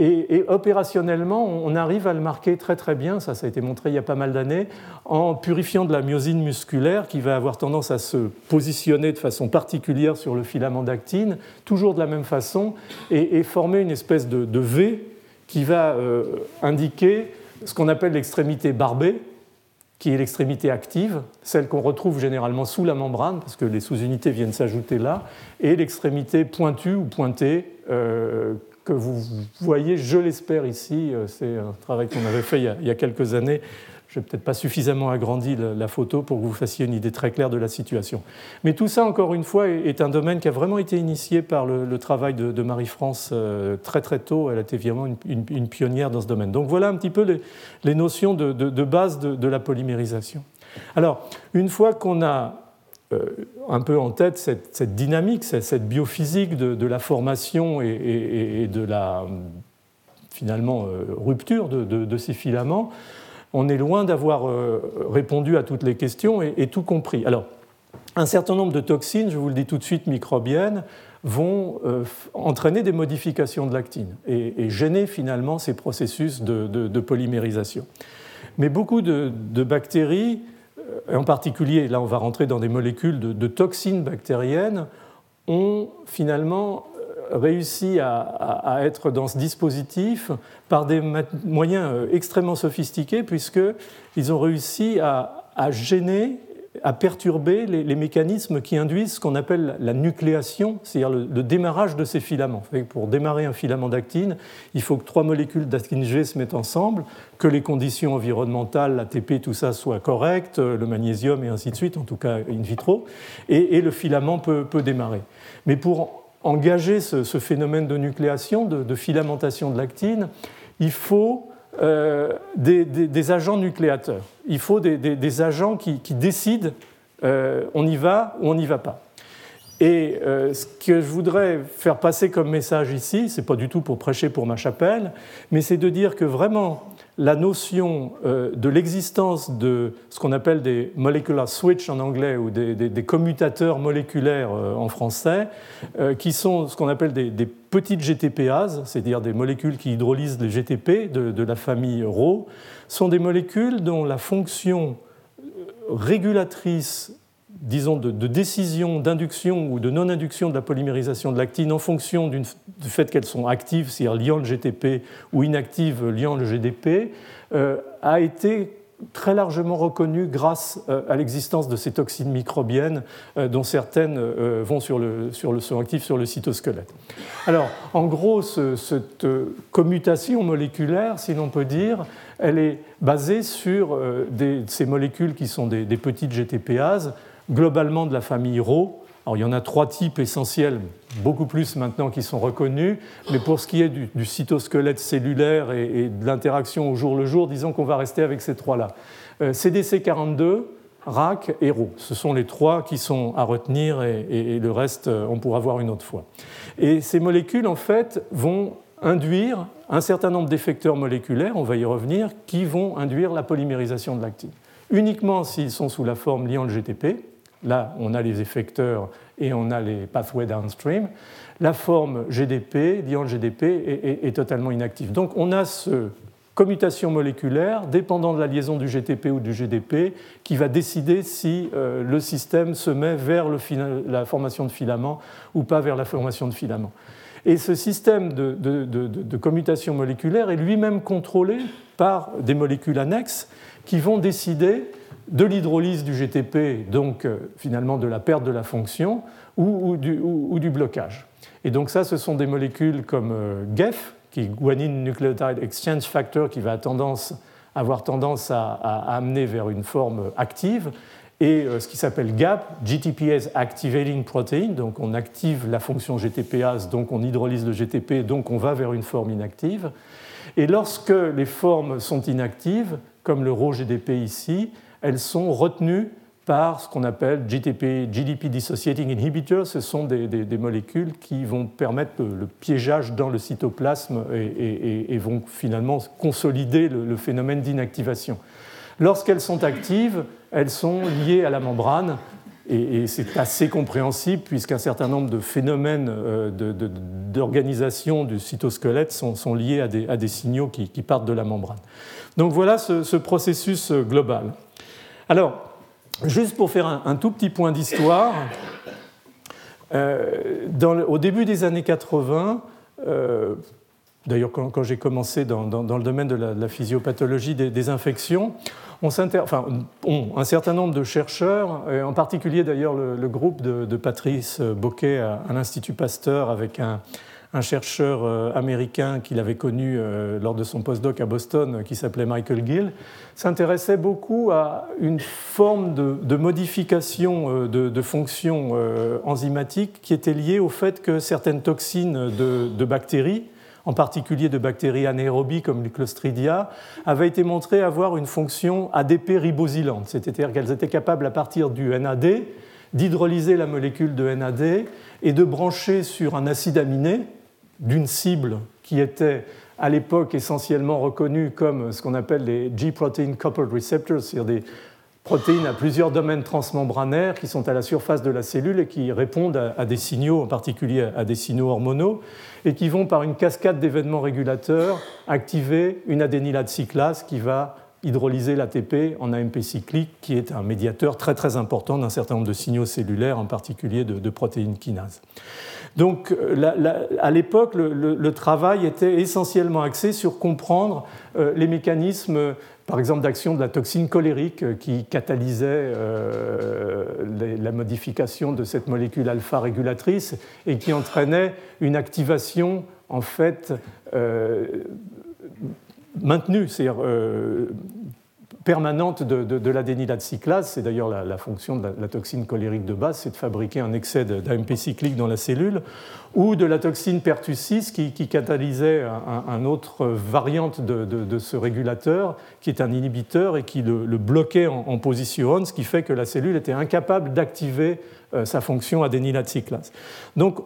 Et, opérationnellement, on arrive à le marquer très très bien, ça, ça a été montré il y a pas mal d'années, en purifiant de la myosine musculaire qui va avoir tendance à se positionner de façon particulière sur le filament d'actine, toujours de la même façon, et, former une espèce de, de V qui va euh, indiquer ce qu'on appelle l'extrémité barbée, qui est l'extrémité active, celle qu'on retrouve généralement sous la membrane, parce que les sous-unités viennent s'ajouter là, et l'extrémité pointue ou pointée, euh, que vous voyez, je l'espère ici, euh, c'est un travail qu'on avait fait il y a quelques années je n'ai peut-être pas suffisamment agrandi la photo pour que vous fassiez une idée très claire de la situation. Mais tout ça, encore une fois, est un domaine qui a vraiment été initié par le, travail de, Marie-France euh, très très tôt. Elle a été vraiment une, pionnière dans ce domaine. Donc voilà un petit peu les, notions de, base de, la polymérisation. Alors, une fois qu'on a euh, un peu en tête cette, dynamique, cette, biophysique de, la formation et, de la finalement euh, rupture de, ces filaments, on est loin d'avoir euh, répondu à toutes les questions et, tout compris. Alors, un certain nombre de toxines, je vous le dis tout de suite, microbiennes, vont euh, entraîner des modifications de l'actine et, gêner finalement ces processus de, polymérisation. Mais beaucoup de, bactéries, euh, en particulier, là on va rentrer dans des molécules de, toxines bactériennes, ont finalement réussi à, être dans ce dispositif par des moyens euh, extrêmement sophistiqués, puisqu'ils ont réussi à, gêner, à perturber les, mécanismes qui induisent ce qu'on appelle la nucléation, c'est-à-dire le, démarrage de ces filaments. Pour démarrer un filament d'actine, il faut que trois molécules d'actine G se mettent ensemble, que les conditions environnementales, l'ATP, tout ça soient correctes, le magnésium et ainsi de suite, en tout cas in vitro, et, le filament peut, peut démarrer. Mais pour engager ce, phénomène de nucléation, de, filamentation de l'actine, il faut euh, des, agents nucléateurs. Il faut des, agents qui, décident euh, on y va ou on n'y va pas. Et euh, ce que je voudrais faire passer comme message ici, ce n'est pas du tout pour prêcher pour ma chapelle, mais c'est de dire que vraiment la notion euh, de l'existence de ce qu'on appelle des molecular switch en anglais ou des, commutateurs moléculaires euh, en français, euh, qui sont ce qu'on appelle des, petites GTPases, c'est-à-dire des molécules qui hydrolysent les GTP de, la famille Rho, sont des molécules dont la fonction régulatrice disons, de, décision d'induction ou de non-induction de la polymérisation de l'actine en fonction du fait qu'elles sont actives, c'est-à-dire liant le GTP, ou inactives liant le GDP, euh, a été très largement reconnues grâce à l'existence de ces toxines microbiennes, dont certaines vont sur le, sur le, sont actives sur le cytosquelette. Alors, en gros, cette commutation moléculaire, si l'on peut dire, elle est basée sur ces molécules qui sont des, des petites GTPases, globalement de la famille Rho, alors, il y en a trois types essentiels, beaucoup plus maintenant qui sont reconnus, mais pour ce qui est du, cytosquelette cellulaire et, de l'interaction au jour le jour, disons qu'on va rester avec ces trois-là. Euh, CDC42, RAC et RO, ce sont les trois qui sont à retenir et, le reste, euh, on pourra voir une autre fois. Et ces molécules, en fait, vont induire un certain nombre d'effecteurs moléculaires, on va y revenir, qui vont induire la polymérisation de l'actine. Uniquement s'ils sont sous la forme liant le GTP, Là, on a les effecteurs et on a les pathways downstream. La forme GDP, diant GDP, est, totalement inactive. Donc on a ce commutation moléculaire dépendant de la liaison du GTP ou du GDP qui va décider si euh, le système se met vers la formation de filaments ou pas vers la formation de filaments. Et ce système de commutation moléculaire est lui-même contrôlé par des molécules annexes qui vont décider de l'hydrolyse du GTP, donc euh, finalement de la perte de la fonction, ou, du, blocage. Et donc ça, ce sont des molécules comme euh, GEF, qui est Guanine Nucleotide Exchange Factor, qui va avoir tendance à, amener vers une forme active, et euh, ce qui s'appelle GAP, GTPase Activating Protein, donc on active la fonction GTPase, donc on hydrolyse le GTP, donc on va vers une forme inactive. Et lorsque les formes sont inactives, comme le RHO-GDP ici, elles sont retenues par ce qu'on appelle GTP, GDP Dissociating Inhibitors. Ce sont des, molécules qui vont permettre le, piégeage dans le cytoplasme et, vont finalement consolider le, phénomène d'inactivation. Lorsqu'elles sont actives, elles sont liées à la membrane et, c'est assez compréhensible puisqu'un certain nombre de phénomènes euh, d'organisation du cytosquelette sont, liés à des, signaux qui, partent de la membrane. Donc voilà ce processus global. Alors, juste pour faire un, tout petit point d'histoire, euh, au début des années 80, euh, d'ailleurs quand, j'ai commencé dans, le domaine de la, physiopathologie des, infections, un certain nombre de chercheurs, en particulier d'ailleurs le, groupe de, Patrice Boquet à l'Institut Pasteur avec un, un chercheur euh, américain qu'il avait connu euh, lors de son postdoc à Boston, qui s'appelait Michael Gill, s'intéressait beaucoup à une forme de, modification euh, de, de fonction enzymatique qui était liée au fait que certaines toxines de, bactéries, en particulier de bactéries anaérobies comme les Clostridia, avaient été montrées avoir une fonction ADP ribosylante, c'est-à-dire qu'elles étaient capables à partir du NAD d'hydrolyser la molécule de NAD et de brancher sur un acide aminé, d'une cible qui était à l'époque essentiellement reconnue comme ce qu'on appelle les G-protein coupled receptors, c'est-à-dire des protéines à plusieurs domaines transmembranaires qui sont à la surface de la cellule et qui répondent à, des signaux, en particulier à des signaux hormonaux, et qui vont par une cascade d'événements régulateurs activer une adénylate cyclase qui va hydrolyser l'ATP en AMP cyclique, qui est un médiateur très très important d'un certain nombre de signaux cellulaires, en particulier de, de protéines kinases. Donc euh, à l'époque, le, travail était essentiellement axé sur comprendre euh, les mécanismes, par exemple, d'action de la toxine colérique euh, qui catalysait la modification de cette molécule alpha régulatrice et qui entraînait une activation en fait maintenue, c'est-à-dire permanente de, de, cyclase. C'est d'ailleurs la, fonction de la, toxine colérique de base, c'est de fabriquer un excès d'AMP cyclique dans la cellule, ou de la toxine pertussis qui, catalysait un, autre variante de, ce régulateur, qui est un inhibiteur et qui le, bloquait en, position on, ce qui fait que la cellule était incapable d'activer euh, sa fonction adénylate cyclase. Donc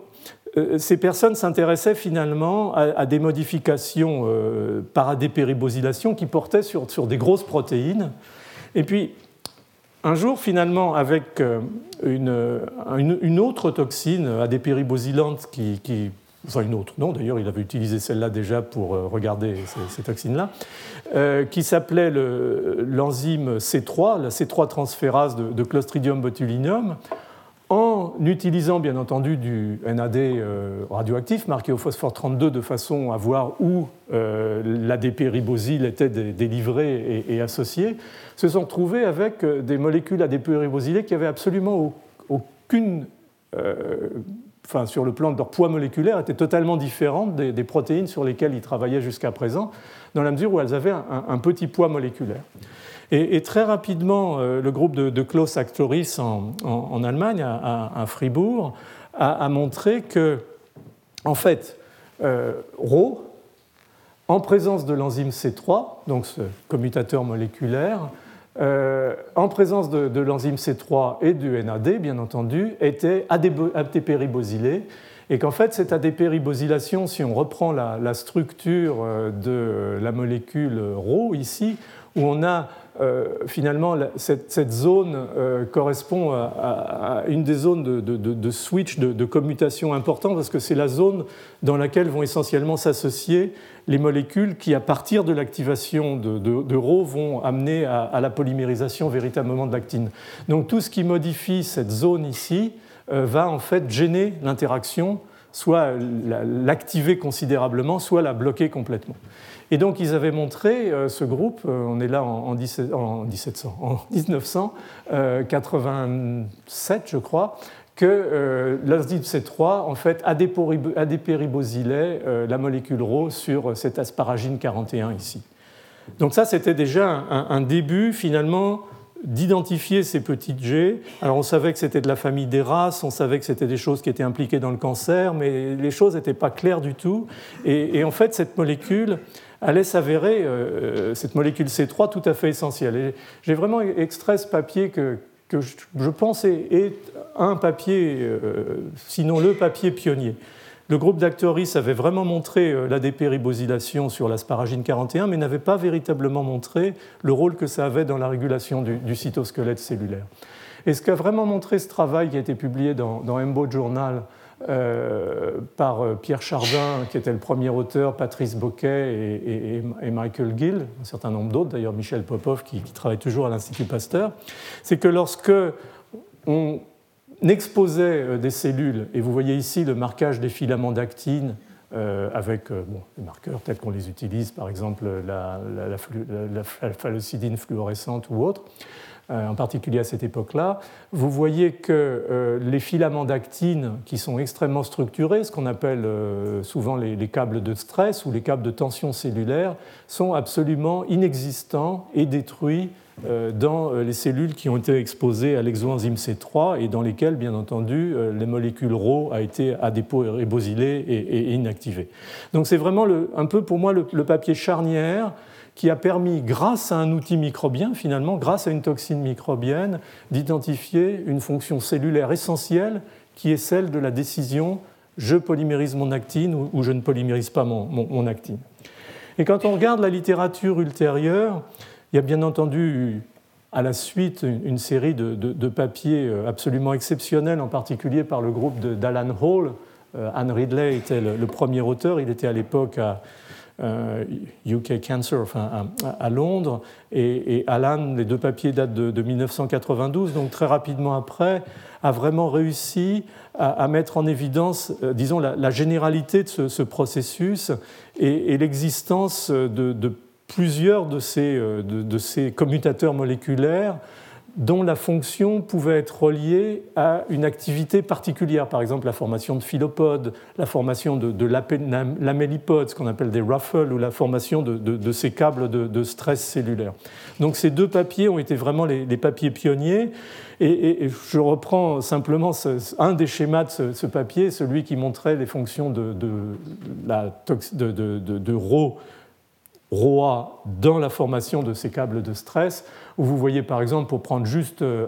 ces personnes s'intéressaient finalement à, des modifications euh, par adépéribosylation qui portaient sur, des grosses protéines. Et puis, un jour, finalement, avec euh, une, autre toxine adépéribosylante qui, qui enfin une autre, non d'ailleurs il avait utilisé celle-là déjà pour regarder ces, toxines-là, qui s'appelait l'enzyme C3, la C3 transférase de, de Clostridium botulinum, en utilisant bien entendu du NAD radioactif marqué au phosphore 32 de façon à voir où l'ADP ribosyle était délivré et, associé, se sont retrouvés avec des molécules ADP ribosylées qui avaient absolument aucune enfin, sur le plan de leur poids moléculaire, étaient totalement différentes des, protéines sur lesquelles ils travaillaient jusqu'à présent, dans la mesure où elles avaient un, petit poids moléculaire. Et, très rapidement, euh, le groupe de, Klaus Actoris en, Allemagne, à, Fribourg, a, montré que, en fait, euh, Rho, en présence de l'enzyme C3, donc ce commutateur moléculaire, euh, en présence de, l'enzyme C3 et du NAD, bien entendu, était ADP-ribosylé et qu'en fait, cette ADP-ribosylation, si on reprend la, structure euh, de la molécule Rho ici, où on a finalement, cette, zone euh, correspond à, une des zones de, switch, de, commutation importante, parce que c'est la zone dans laquelle vont essentiellement s'associer les molécules qui, à partir de l'activation de, Rho, vont amener à, la polymérisation véritablement de l'actine. Donc tout ce qui modifie cette zone ici euh, va en fait gêner l'interaction, soit l'activer considérablement, soit la bloquer complètement. Et donc ils avaient montré, euh, ce groupe, euh, on est là en, 1700, en 1987 euh, je crois, que l'asdip C3 en fait adépéribosylait la molécule Rho sur cette asparagine 41 ici. Donc ça c'était déjà un, début finalement d'identifier ces petites G. Alors on savait que c'était de la famille des races, on savait que c'était des choses qui étaient impliquées dans le cancer, mais les choses n'étaient pas claires du tout. et en fait cette molécule allait s'avérer, euh, cette molécule C3, tout à fait essentielle. j'ai vraiment extrait ce papier que, je, pense est, un papier, euh, sinon le papier pionnier. Le groupe d'Actoris avait vraiment montré euh, l'ADP-ribosylation sur l'asparagine 41, mais n'avait pas véritablement montré le rôle que ça avait dans la régulation du, cytosquelette cellulaire. Et ce qu'a vraiment montré ce travail qui a été publié dans, dans Embo Journal euh, par euh, Pierre Chardin, qui était le premier auteur, Patrice Boquet et, Michael Gill, un certain nombre d'autres, d'ailleurs Michel Popov, qui, travaille toujours à l'Institut Pasteur, c'est que lorsque on exposait euh, des cellules, et vous voyez ici le marquage des filaments d'actine, avec des marqueurs tels qu'on les utilise, par exemple la, la, fluorescente ou autre, euh, en particulier à cette époque-là, vous voyez que euh, les filaments d'actine, qui sont extrêmement structurés, ce qu'on appelle euh, souvent les, câbles de stress ou les câbles de tension cellulaire, sont absolument inexistants et détruits dans les cellules qui ont été exposées à l'exoenzyme C3 et dans lesquelles, bien entendu, les molécules Rho a été à dépôt ribosylées et, inactivées. Donc c'est vraiment un peu pour moi le papier charnière qui a permis, grâce à un outil microbien, finalement, grâce à une toxine microbienne, d'identifier une fonction cellulaire essentielle qui est celle de la décision je polymérise mon actine ou je ne polymérise pas mon, actine. Et quand on regarde la littérature ultérieure, il y a bien entendu à la suite une série de, papiers euh, absolument exceptionnels, en particulier par le groupe d'Alan Hall. Euh, Anne Ridley était le premier auteur, il était à l'époque à, UK euh, Cancer, à, Londres, et, Alan, les deux papiers datent de, 1992, donc très rapidement après, a vraiment réussi à, mettre en évidence, euh, disons, la, généralité de ce, processus et, l'existence de, plusieurs de ces, euh, de ces commutateurs moléculaires dont la fonction pouvait être reliée à une activité particulière, par exemple la formation de philopodes, la formation de, de lamellipodes, ce qu'on appelle des ruffles, ou la formation de, ces câbles de, stress cellulaire. Donc ces deux papiers ont été vraiment les, papiers pionniers, et, je reprends simplement un des schémas de ce, papier, celui qui montrait les fonctions de, la de, Rho ROA dans la formation de ces câbles de stress, où vous voyez par exemple, pour prendre juste euh,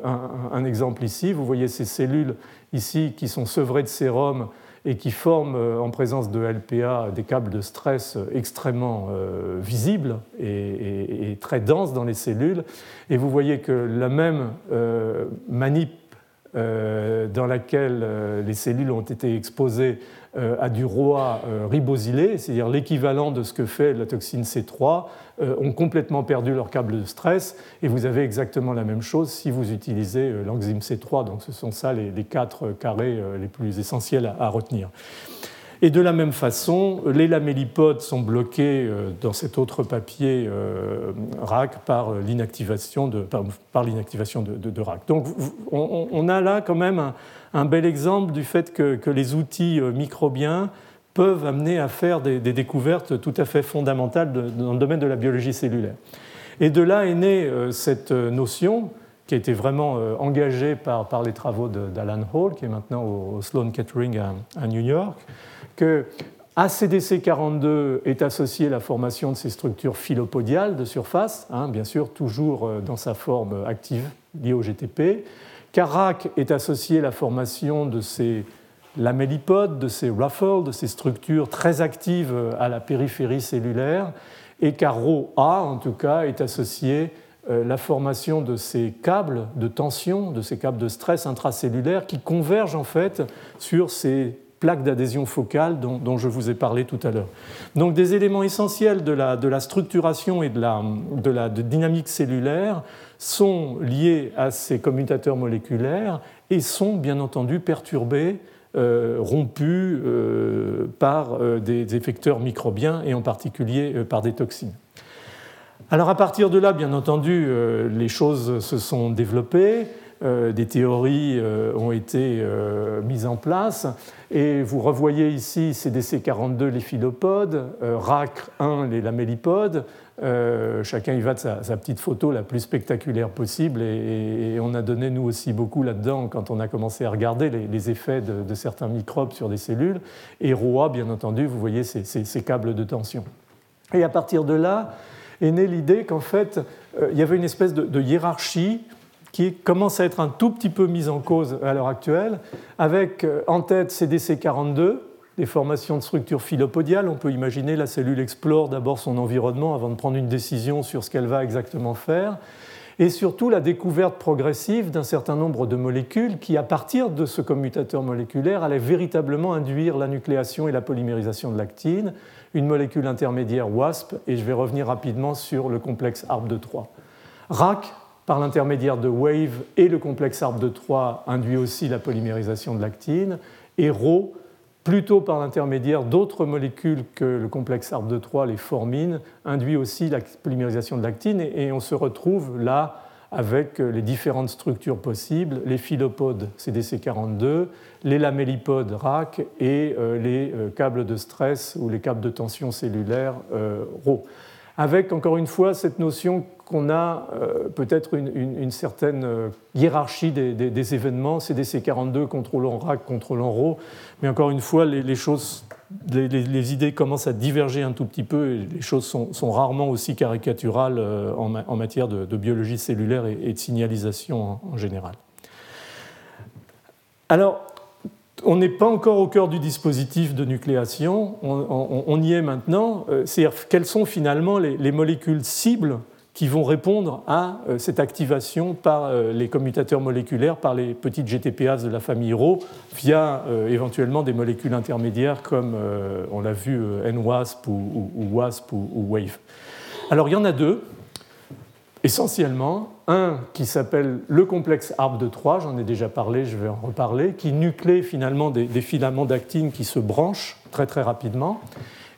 un, exemple ici, vous voyez ces cellules ici qui sont sevrées de sérum et qui forment euh, en présence de LPA des câbles de stress extrêmement euh, visibles et, très denses dans les cellules. Et vous voyez que la même manip dans laquelle les cellules ont été exposées à du roi ribosylé, c'est-à-dire l'équivalent de ce que fait la toxine C3, ont complètement perdu leur câble de stress. Et vous avez exactement la même chose si vous utilisez l'enzyme C3. Donc ce sont ça les, quatre carrés les plus essentiels à retenir. Et de la même façon, les lamellipodes sont bloqués euh, dans cet autre papier euh, RAC par l'inactivation de, par, l'inactivation de, RAC. Donc on, a là quand même un, bel exemple du fait que, les outils euh, microbiens peuvent amener à faire des, découvertes tout à fait fondamentales dans le domaine de la biologie cellulaire. Et de là est née cette notion qui a été vraiment engagée par, par les travaux d'Alan Hall, qui est maintenant au, Sloan Kettering à New York, que ACDC42 est associé à la formation de ces structures phylopodiales de surface, hein, bien sûr toujours euh, dans sa forme active liée au GTP. CARAC est associé à la formation de ces lamellipodes, de ces ruffles, de ces structures très actives à la périphérie cellulaire. Et CARO-A, en tout cas, est associé à euh, la formation de ces câbles de tension, de ces câbles de stress intracellulaire qui convergent en fait sur ces plaques d'adhésion focale dont, je vous ai parlé tout à l'heure. Donc des éléments essentiels de la, structuration et de la, dynamique cellulaire sont liés à ces commutateurs moléculaires et sont bien entendu perturbés, euh, rompus euh, par euh, des effecteurs microbiens et en particulier par des toxines. Alors à partir de là, bien entendu, les choses se sont développées. Euh, des théories euh, ont été euh, mises en place. Et vous revoyez ici CDC42 les philopodes, RAC1 les lamellipodes. chacun y va de sa, petite photo la plus spectaculaire possible. Et, on a donné, nous aussi, beaucoup là-dedans quand on a commencé à regarder les, effets de, certains microbes sur des cellules. Et ROA, bien entendu, vous voyez ces, câbles de tension. Et à partir de là, est née l'idée qu'en fait, il y avait une espèce de hiérarchie qui commence à être un tout petit peu mise en cause à l'heure actuelle, avec euh, en tête CDC42, des formations de structures phylopodiales. On peut imaginer la cellule explore d'abord son environnement avant de prendre une décision sur ce qu'elle va exactement faire. Et surtout la découverte progressive d'un certain nombre de molécules qui, à partir de ce commutateur moléculaire, allaient véritablement induire la nucléation et la polymérisation de l'actine, une molécule intermédiaire WASP, et je vais revenir rapidement sur le complexe ARB de 3. RAC, par l'intermédiaire de Wave et le complexe arbre de 3 induit aussi la polymérisation de l'actine, et Rho, plutôt par l'intermédiaire d'autres molécules que le complexe arbre de 3, les formines, induit aussi la polymérisation de l'actine, et on se retrouve là avec les différentes structures possibles, les philopodes CDC42, les lamellipodes RAC et euh, les euh, câbles de stress ou les câbles de tension cellulaire euh, Rho avec encore une fois cette notion qu'on a euh, peut-être une, certaine euh, hiérarchie des, événements, CDC42 contrôlant RAC, contrôlant RO, mais encore une fois, les, choses, les, idées commencent à diverger un tout petit peu et les choses sont, rarement aussi caricaturales euh, en, matière de, biologie cellulaire et, de signalisation en, général. Alors, on n'est pas encore au cœur du dispositif de nucléation, on, y est maintenant. C'est-à-dire quelles sont finalement les molécules cibles qui vont répondre à euh, cette activation par euh, les commutateurs moléculaires, par les petites GTPase de la famille Rho, via euh, éventuellement des molécules intermédiaires comme on l'a vu NWASP ou, WASP ou, WAVE. Alors il y en a deux, essentiellement. Un qui s'appelle le complexe ARB de 3, j'en ai déjà parlé, je vais en reparler, qui nuclée finalement des, filaments d'actine qui se branchent très très rapidement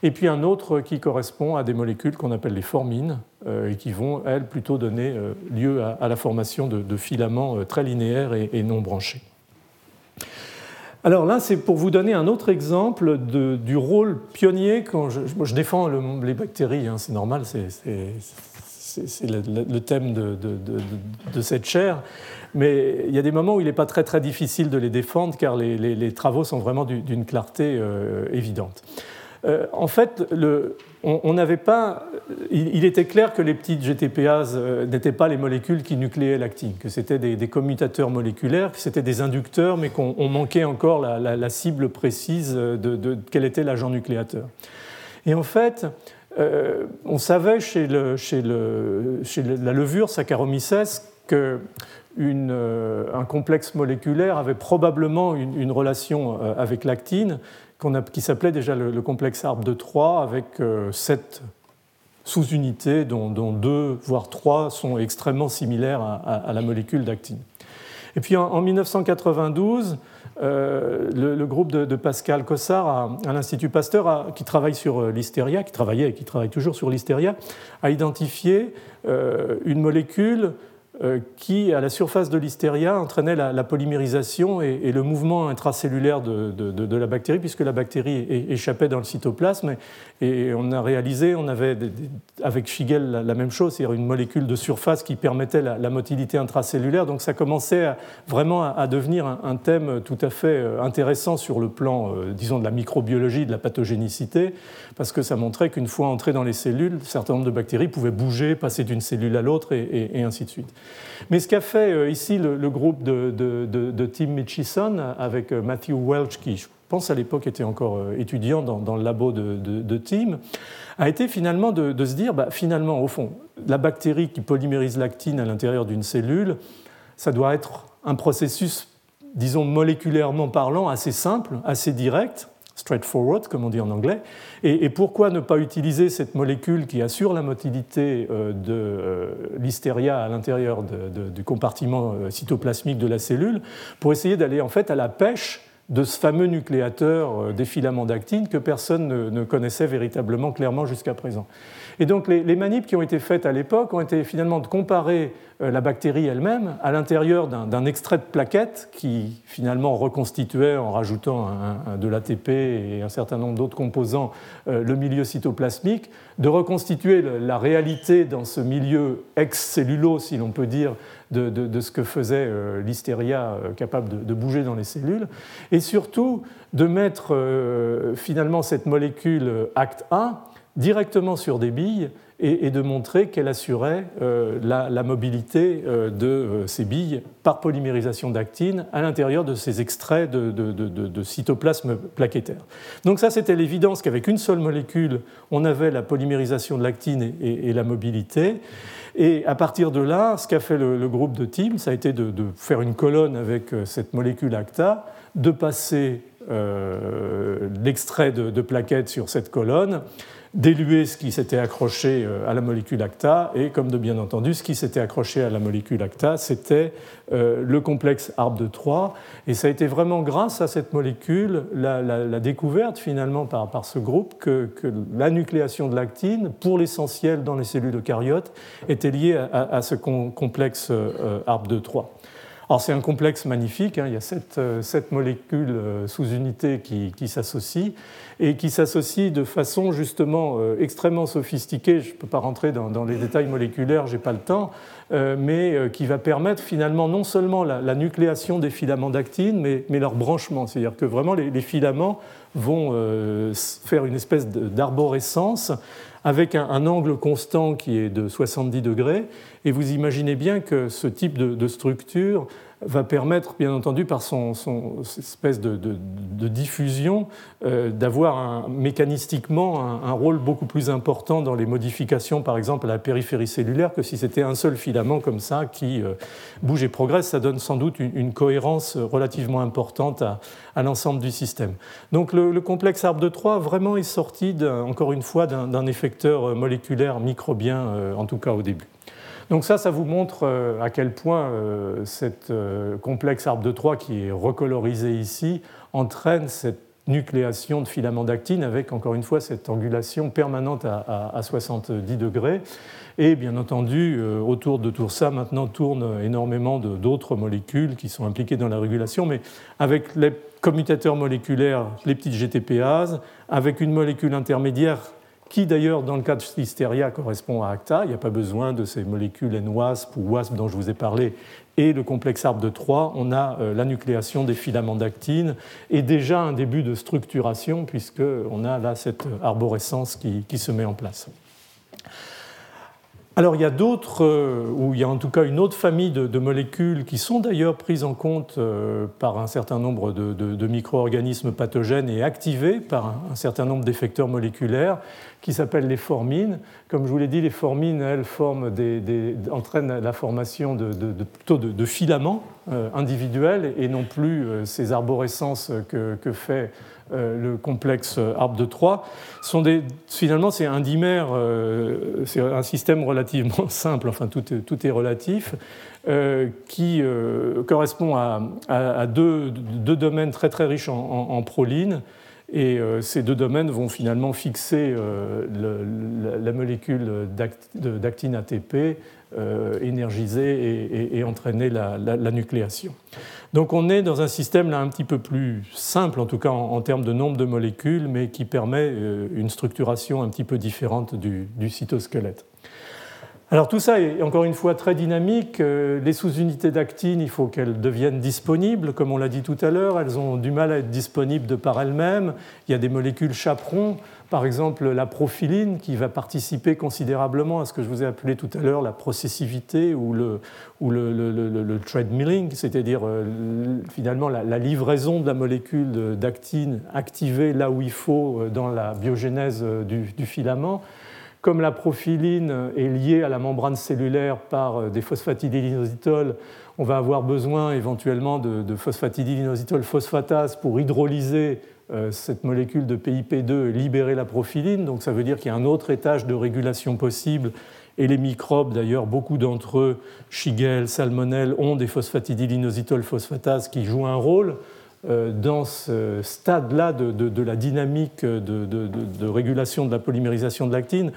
et puis un autre qui correspond à des molécules qu'on appelle les formines, euh, et qui vont, elles, plutôt donner euh, lieu à, la formation de, filaments euh, très linéaires et, non branchés. Alors là, c'est pour vous donner un autre exemple du rôle pionnier quand je, défends les bactéries, hein, c'est normal, le, thème de, cette chaire, mais il y a des moments où il n'est pas très très difficile de les défendre car les, travaux sont vraiment d'une clarté évidente. Euh, en fait, on n'avait pas. Il, était clair que les petites GTPases euh, n'étaient pas les molécules qui nucléaient l'actine, que c'était des, commutateurs moléculaires, que c'était des inducteurs, mais qu'on manquait encore la, cible précise de, quel était l'agent nucléateur. Et en fait, euh, on savait chez, la levure Saccharomyces que un complexe moléculaire avait probablement une, relation avec l'actine qui s'appelait déjà le, complexe arbre de Troyes avec sept sous-unités dont, deux, voire trois, sont extrêmement similaires à, la molécule d'actine. Et puis en, 1992, euh, le, groupe de, Pascal Cossard à, l'Institut Pasteur, qui travaille sur euh, l'hystéria, qui travaillait et qui travaille toujours sur l'hystéria, a identifié euh, une molécule qui, à la surface de l'hystéria, entraînait la, polymérisation et, le mouvement intracellulaire de, la bactérie, puisque la bactérie échappait dans le cytoplasme. Et, on a réalisé, on avait avec Figel la, même chose, c'est-à-dire une molécule de surface qui permettait la, motilité intracellulaire. Donc ça commençait vraiment à, devenir un, thème tout à fait euh, intéressant sur le plan, euh, disons, de la microbiologie, de la pathogénicité, parce que ça montrait qu'une fois entrées dans les cellules, un certain nombre de bactéries pouvaient bouger, passer d'une cellule à l'autre et ainsi de suite. Mais ce qu'a fait euh, ici le, groupe de, Tim Mitchison avec euh, Matthew Welch, qui je pense à l'époque était encore euh, étudiant dans, le labo de, Tim, a été finalement de, se dire, bah, finalement, au fond, la bactérie qui polymérise l'actine à l'intérieur d'une cellule, ça doit être un processus, disons moléculairement parlant, assez simple, assez direct, straightforward, comme on dit en anglais. Et, pourquoi ne pas utiliser cette molécule qui assure la motilité euh, de euh, l'hystéria à l'intérieur du compartiment euh, cytoplasmique de la cellule pour essayer d'aller en fait à la pêche de ce fameux nucléateur des filaments d'actine que personne ne connaissait véritablement clairement jusqu'à présent. Et donc les, les qui ont été faites à l'époque ont été finalement de comparer euh, la bactérie elle-même à l'intérieur d'un extrait de plaquettes qui finalement reconstituait en rajoutant de l'ATP et un certain nombre d'autres composants euh, le milieu cytoplasmique, de reconstituer la réalité dans ce milieu ex-cellulo, si l'on peut dire, de, ce que faisait euh, l'hystéria capable de, bouger dans les cellules, et surtout de mettre finalement cette molécule ACT 1 directement sur des billes et, de montrer qu'elle assurait euh, la, mobilité euh, de euh, ces billes par polymérisation d'actine à l'intérieur de ces extraits de, cytoplasme plaquettaire. Donc ça, c'était l'évidence qu'avec une seule molécule, on avait la polymérisation de l'actine et, la mobilité. Et à partir de là, ce qu'a fait le, groupe de Tim, ça a été de, faire une colonne avec cette molécule ACTA, de passer l'extrait de, plaquettes sur cette colonne, d'éluer ce qui s'était accroché euh, à la molécule ACTA, et comme de bien entendu, ce qui s'était accroché à la molécule ACTA, c'était euh, le complexe arbre de Troyes. Et ça a été vraiment grâce à cette molécule, la, découverte finalement par, par ce groupe, que, la nucléation de l'actine, pour l'essentiel dans les cellules eucaryotes, était liée à, ce complexe euh, arbre de Troyes. Alors c'est un complexe magnifique, hein. il y a sept, euh, molécules euh, sous-unités qui, s'associent et qui s'associent de façon justement euh, extrêmement sophistiquée. Je ne peux pas rentrer dans, les détails moléculaires, je n'ai pas le temps, mais qui va permettre finalement non seulement la, nucléation des filaments d'actine, mais, leur branchement. C'est-à-dire que vraiment les, filaments vont faire une espèce d'arborescence avec un, angle constant qui est de 70 degrés. Et vous imaginez bien que ce type de, structure va permettre, bien entendu, par son, espèce de, diffusion, euh, d'avoir mécanistiquement un, rôle beaucoup plus important dans les modifications, par exemple, à la périphérie cellulaire, que si c'était un seul filament comme ça qui euh, bouge et progresse. Ça donne sans doute une, cohérence relativement importante à, l'ensemble du système. Donc le, complexe arbre de Troyes vraiment est sorti, encore une fois, d'un effecteur moléculaire microbien, euh, en tout cas au début. Donc ça, ça vous montre euh, à quel point euh, cette euh, complexe arbre de Troie qui est recolorisé ici entraîne cette nucléation de filaments d'actine avec encore une fois cette angulation permanente à, 70 degrés. Et bien entendu, autour de tout ça, maintenant tournent énormément d'autres molécules qui sont impliquées dans la régulation, mais avec les commutateurs moléculaires, les petites GTPases, avec une molécule intermédiaire qui d'ailleurs dans le cas de l'hystéria correspond à ACTA. Il n'y a pas besoin de ces molécules N-WASP ou WASP dont je vous ai parlé et le complexe arbre de Troyes, on a euh, la nucléation des filaments d'actine et déjà un début de structuration puisqu'on a là cette arborescence qui, se met en place. Alors il y a d'autres, euh, ou il y a en tout cas une autre famille de, molécules qui sont d'ailleurs prises en compte euh, par un certain nombre de, micro-organismes pathogènes et activées par un, certain nombre d'effecteurs moléculaires qui s'appellent les formines. Comme je vous l'ai dit, les formines, elles, forment des, entraînent la formation de, plutôt de, filaments euh, individuels et non plus ces arborescences que, fait le complexe arbre de Troie, sont des, finalement c'est un dimère, euh, c'est un système relativement simple, enfin tout, tout est relatif, euh, qui correspond à, deux, deux, domaines très très riches en, en, proline. Et ces deux domaines vont finalement fixer la, molécule d'actine ATP énergiser et, entraîner la, nucléation. Donc on est dans un système là un petit peu plus simple, en tout cas en, termes de nombre de molécules, mais qui permet euh, une structuration un petit peu différente du, cytosquelette. Alors tout ça est encore une fois très dynamique. Euh, les sous-unités d'actine, il faut qu'elles deviennent disponibles. Comme on l'a dit tout à l'heure, elles ont du mal à être disponibles de par elles-mêmes. Il y a des molécules chaperons par exemple la profiline qui va participer considérablement à ce que je vous ai appelé tout à l'heure la processivité ou le, treadmilling, c'est-à-dire euh, finalement la, livraison de la molécule d'actine activée là où il faut euh, dans la biogénèse euh, du, filament. Comme la profiline est liée à la membrane cellulaire par des phosphatidylinositol, on va avoir besoin éventuellement de, phosphatidylinositol phosphatase pour hydrolyser euh, cette molécule de PIP2 libérer la profiline, donc ça veut dire qu'il y a un autre étage de régulation possible. Et les microbes, d'ailleurs, beaucoup d'entre eux, Shigella, Salmonelle, ont des phosphatidylinositol phosphatases qui jouent un rôle euh, dans ce stade-là de, la dynamique de, régulation de la polymérisation de l'actine.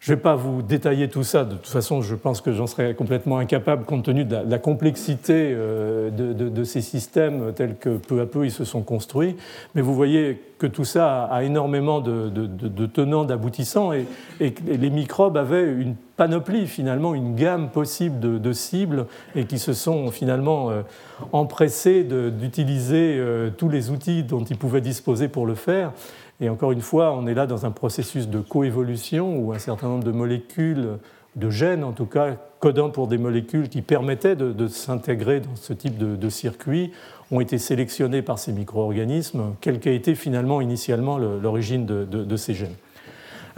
Je ne vais pas vous détailler tout ça, de toute façon je pense que j'en serais complètement incapable compte tenu de la, complexité euh, de, ces systèmes tels que peu à peu ils se sont construits, mais vous voyez que tout ça a énormément de, tenants, d'aboutissants, et, les microbes avaient une panoplie finalement, une gamme possible de, cibles, et qui se sont finalement euh, empressés d'utiliser euh, tous les outils dont ils pouvaient disposer pour le faire. Et encore une fois, on est là dans un processus de coévolution où un certain nombre de molécules, de gènes en tout cas, codant pour des molécules qui permettaient de, s'intégrer dans ce type de, circuit, ont été sélectionnés par ces micro-organismes, quelle qu'a été finalement initialement l'origine de ces gènes.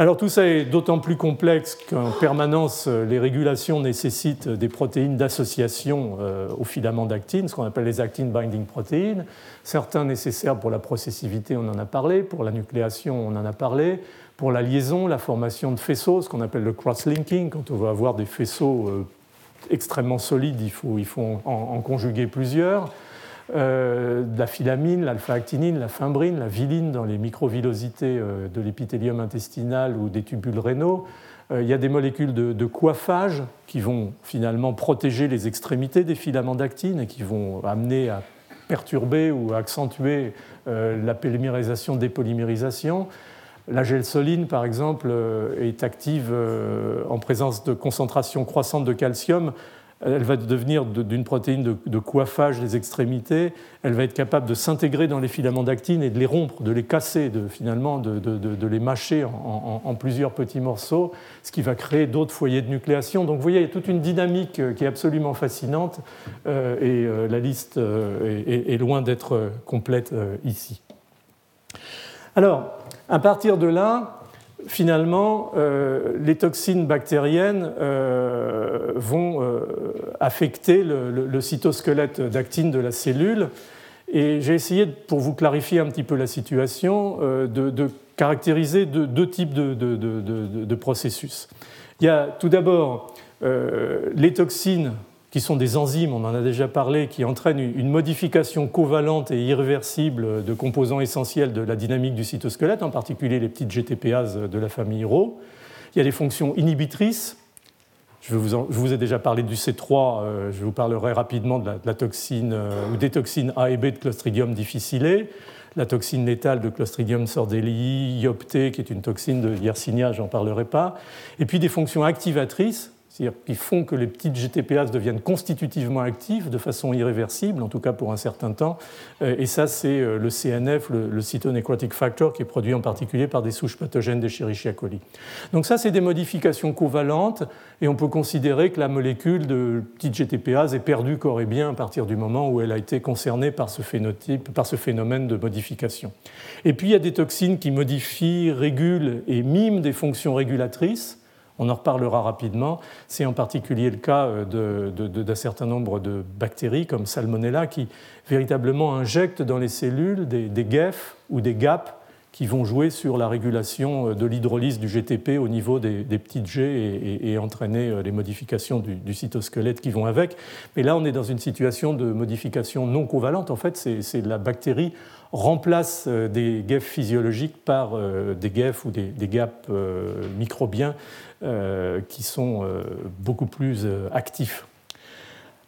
Alors tout ça est d'autant plus complexe qu'en permanence, les régulations nécessitent des protéines d'association euh, au filament d'actine, ce qu'on appelle les actine binding proteins. Certains nécessaires pour la processivité, on en a parlé, pour la nucléation, on en a parlé, pour la liaison, la formation de faisceaux, ce qu'on appelle le cross-linking, quand on veut avoir des faisceaux euh, extrêmement solides, il faut en conjuguer plusieurs. Euh, la filamine, l'alpha-actinine, la fimbrine, la viline dans les microvillosités euh, de l'épithélium intestinal ou des tubules rénaux. Euh, il y a des molécules de, coiffage qui vont finalement protéger les extrémités des filaments d'actine et qui vont amener à perturber ou à accentuer la polymérisation, dépolymérisation. La gelsoline, par exemple, est active en présence de concentration croissante de calcium elle va devenir d'une protéine de, coiffage des extrémités, elle va être capable de s'intégrer dans les filaments d'actine et de les rompre, de les casser, de, finalement de, les mâcher en, plusieurs petits morceaux, ce qui va créer d'autres foyers de nucléation. Donc vous voyez, il y a toute une dynamique euh, qui est absolument fascinante euh, et euh, la liste est, loin d'être complète ici. Alors, à partir de là, finalement, euh, les toxines bactériennes euh, vont euh, affecter le, cytosquelette d'actine de la cellule. Et j'ai essayé, pour vous clarifier un petit peu la situation, de, caractériser deux, types de, processus. Il y a tout d'abord les toxines qui sont des enzymes, on en a déjà parlé, qui entraînent une modification covalente et irréversible de composants essentiels de la dynamique du cytosquelette, en particulier les petites GTPases de la famille Rho. Il y a des fonctions inhibitrices. Je vous, ai déjà parlé du C3, euh, je vous parlerai rapidement de la, toxine euh, ou des toxines A et B de Clostridium difficile, la toxine létale de Clostridium sordelii, IOPT, qui est une toxine de Yersinia, j'en parlerai pas, et puis des fonctions activatrices c'est-à-dire qui font que les petites GTPase deviennent constitutivement actives de façon irréversible, en tout cas pour un certain temps. Euh, et ça, c'est euh, le CNF, le, cytonecrotic factor, qui est produit en particulier par des souches pathogènes d'Escherichia coli. Donc ça, c'est des modifications covalentes, et on peut considérer que la molécule de petite GTPase est perdue corps et bien à partir du moment où elle a été concernée par ce phénotype, par ce phénomène de modification. Et puis, il y a des toxines qui modifient, régulent et miment des fonctions régulatrices on en reparlera rapidement. C'est en particulier le cas euh, d'un certain nombre de bactéries comme Salmonella qui véritablement injectent dans les cellules des, des GEF ou des GAP qui vont jouer sur la régulation euh, de l'hydrolyse du GTP au niveau des, petites G et, entraîner euh, les modifications du, cytosquelette qui vont avec. Mais là, on est dans une situation de modification non covalente. En fait, c'est la bactérie remplace des GEF physiologiques par des GEF ou des, des GAP microbiens qui sont euh, beaucoup plus euh, actifs.